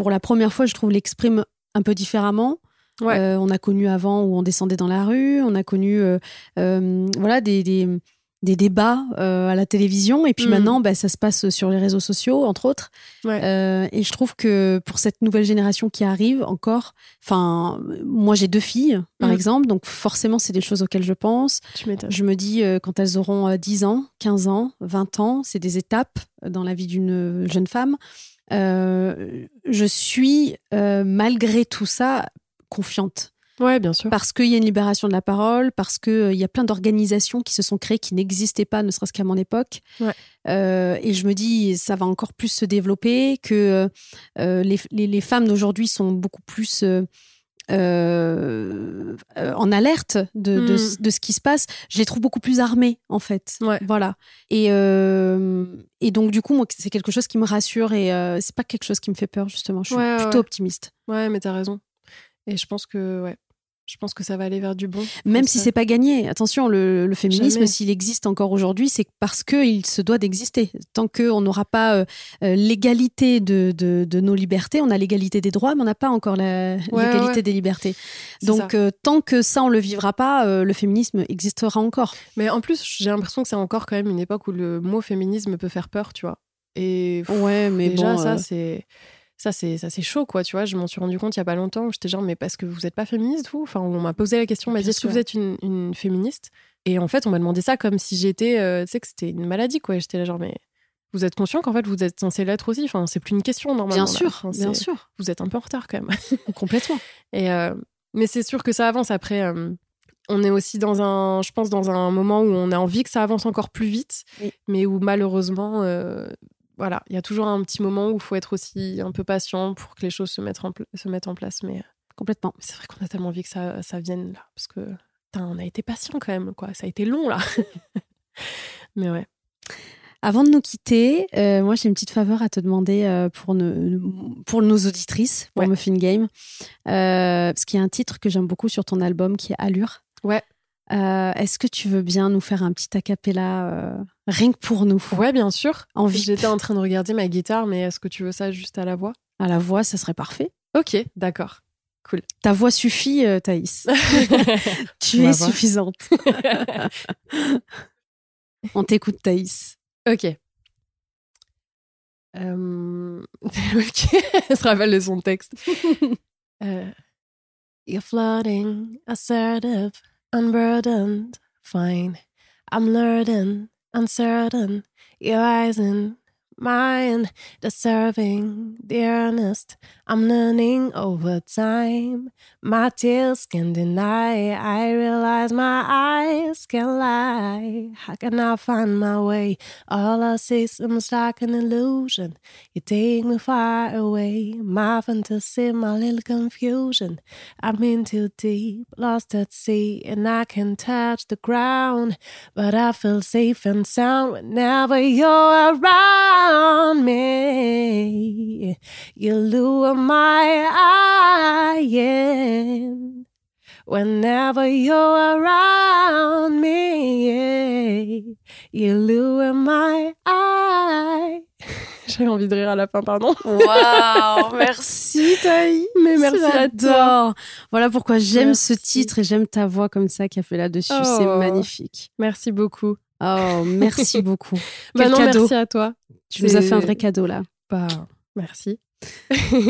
pour la première fois, je trouve, l'exprime un peu différemment. Euh, on a connu avant où on descendait dans la rue, on a connu euh, euh, voilà des, des, débats à la télévision, et puis mm. maintenant, bah, ça se passe sur les réseaux sociaux, entre autres. et je trouve que pour cette nouvelle génération qui arrive encore, enfin, moi j'ai deux filles, par mm. exemple, donc forcément, c'est des choses auxquelles je pense. je me dis, quand elles auront 10 ans, 15 ans, 20 ans, c'est des étapes dans la vie d'une jeune femme. Euh, je suis euh, malgré tout ça confiante. Ouais, bien sûr. Parce qu'il y a une libération de la parole, parce qu'il euh, y a plein d'organisations qui se sont créées qui n'existaient pas, ne serait-ce qu'à mon époque. et je me dis, ça va encore plus se développer, que les, les, femmes d'aujourd'hui sont beaucoup plus euh, euh, en alerte de, de, hmm. de, ce qui se passe, je les trouve beaucoup plus armées, en fait. Voilà. Et, euh, et donc, du coup, moi, c'est quelque chose qui me rassure et c'est pas quelque chose qui me fait peur, justement. Je suis plutôt optimiste. Ouais, mais t'as raison. Et je pense que, ouais, je pense que ça va aller vers du bon. Même si c'est pas gagné. Attention, le, féminisme, s'il existe encore aujourd'hui, c'est parce qu'il se doit d'exister. Tant qu'on n'aura pas euh, euh, l'égalité de, de, nos libertés, on a l'égalité des droits, mais on n'a pas encore l'égalité des libertés. Donc, euh, tant que ça, on le vivra pas, le féminisme existera encore. Mais en plus, j'ai l'impression que c'est encore quand même une époque où le mot féminisme peut faire peur, tu vois. Et ouais, mais déjà, ça, c'est ça c'est ça c'est chaud quoi tu vois. Je m'en suis rendu compte il y a pas longtemps où j'étais genre mais parce que vous êtes pas féministe vous? Enfin on m'a posé la question on m'a dit est-ce que vous êtes une, féministe? Et en fait on m'a demandé ça comme si j'étais euh, tu sais que c'était une maladie quoi. J'étais là genre mais vous êtes conscient qu'en fait vous êtes censé l'être aussi? Enfin c'est plus une question normalement bien sûr bien sûr. vous êtes un peu en retard quand même. Complètement. Et euh, mais c'est sûr que ça avance. Après euh, on est aussi dans un, je pense, dans un moment où on a envie que ça avance encore plus vite, mais où malheureusement, voilà, il y a toujours un petit moment où il faut être aussi un peu patient pour que les choses se mettent en, se mettent en place. Mais euh, complètement. C'est vrai qu'on a tellement envie que ça, ça vienne là, parce que on a été patient quand même, quoi. Ça a été long là. mais ouais. Avant de nous quitter, euh, moi j'ai une petite faveur à te demander euh, pour, pour nos auditrices, pour Muffin Game, parce qu'il y a un titre que j'aime beaucoup sur ton album qui est Allure. Ouais. Euh, est-ce que tu veux bien nous faire un petit acapella euh, rien que pour nous? Ouais, bien sûr. J'étais en train de regarder ma guitare, mais est-ce que tu veux ça juste à la voix? À la voix, ça serait parfait. Ok, d'accord. Cool. Ta voix suffit, euh, Thaïs. tu es suffisante. On t'écoute, Thaïs. Ok. Euh... ok, elle se rappelle de son texte. You're floating, assertive. Unburdened, fine. I'm learning, uncertain, your eyes in mine, deserving the earnest. I'm learning over time. My tears can deny. I realize my eyes can lie. How can I find my way? All I see seems like an illusion. You take me far away. My fantasy, my little confusion. I'm in too deep, lost at sea, and I can touch the ground. But I feel safe and sound whenever you're around around me. You lure my eye in. Whenever you're around me, you lure my eye. J'avais envie de rire à la fin, pardon. Waouh, merci Taï. Mais merci à toi. Voilà pourquoi j'aime ce titre et j'aime ta voix comme ça qui a fait là-dessus. C'est oh. magnifique. Merci beaucoup. Oh, merci beaucoup. bah non, merci à toi. Tu nous as fait un vrai cadeau là. Bah, merci.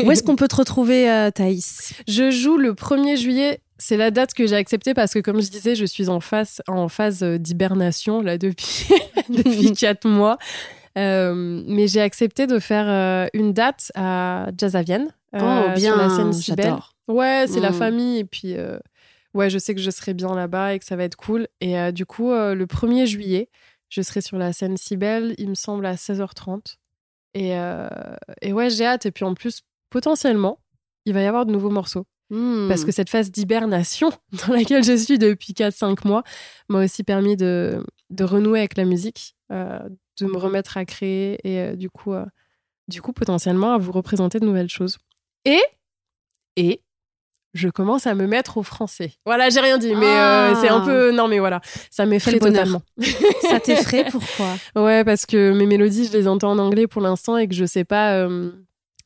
Où est-ce qu'on peut te retrouver, euh, Thaïs? Je joue le 1er juillet. C'est la date que j'ai acceptée parce que, comme je disais, je suis en phase, en phase euh, d'hibernation là depuis depuis quatre mois. mais j'ai accepté de faire une date à Jazz à Vienne. oh, bien, sur la scène Cybelle. Ouais, c'est la mm. famille. Et puis, ouais, je sais que je serai bien là-bas et que ça va être cool. Et du coup, le 1er juillet, je serai sur la scène Cybelle, il me semble, à 16h30. Et, et ouais, j'ai hâte. Et puis en plus, potentiellement, il va y avoir de nouveaux morceaux. Parce hmm. que cette phase d'hibernation dans laquelle je suis depuis 4-5 mois m'a aussi permis de, de, renouer avec la musique, euh, de me remettre à créer et euh, du, coup, euh, du coup, potentiellement, à vous représenter de nouvelles choses. Et, et je commence à me mettre au français. Voilà, j'ai rien dit, mais c'est un ah. peu. Non, mais voilà, ça m'effraie totalement. ça t'effraie Pourquoi? Ouais, parce que mes mélodies, je les entends en anglais pour l'instant et que je sais pas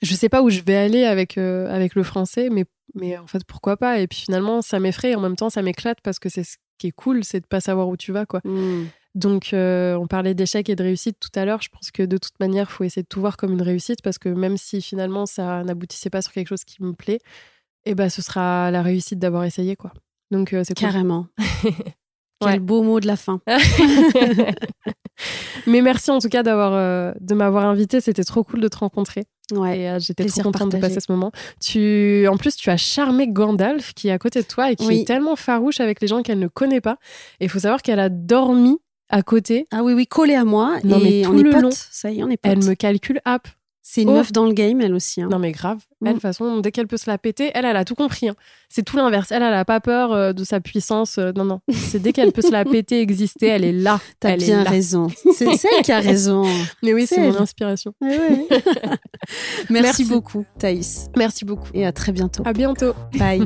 je sais pas où je vais aller avec, euh, avec le français, mais, mais en fait, pourquoi pas? Et puis finalement, ça m'effraie et en même temps, ça m'éclate parce que c'est ce qui est cool, c'est de pas savoir où tu vas, quoi. Hmm. Donc, euh, on parlait d'échec et de réussite tout à l'heure. Je pense que de toute manière, il faut essayer de tout voir comme une réussite parce que même si finalement ça n'aboutissait pas sur quelque chose qui me plaît, eh ben, ce sera la réussite d'avoir essayé, quoi. Donc, euh, c'est Carrément. Quel beau mot de la fin. Mais merci en tout cas d'avoir de m'avoir invité. C'était trop cool de te rencontrer. Ouais, euh, j'étais trop contente de passer ce moment. Tu, en plus, tu as charmé Gandalf qui est à côté de toi et qui est tellement farouche avec les gens qu'elle ne connaît pas. Et il faut savoir qu'elle a dormi à côté. Ah oui, oui, collée à moi. Non, et mais on est potes. Ça y est, on est potes. Elle me calcule up. C'est une oh. meuf dans le game, elle aussi. Hein. Non, mais grave. Elle, de toute façon, dès qu'elle peut se la péter, elle, elle a tout compris. Hein. C'est tout l'inverse. Elle, elle a pas peur euh, de sa puissance. Euh, non, non. C'est dès qu'elle peut se la péter, exister, elle est là. T'as elle bien raison. C'est elle qui a raison. Mais oui, c'est mon inspiration. Merci, Merci beaucoup, Thaïs. Merci beaucoup. Et à très bientôt. À bientôt. Bye.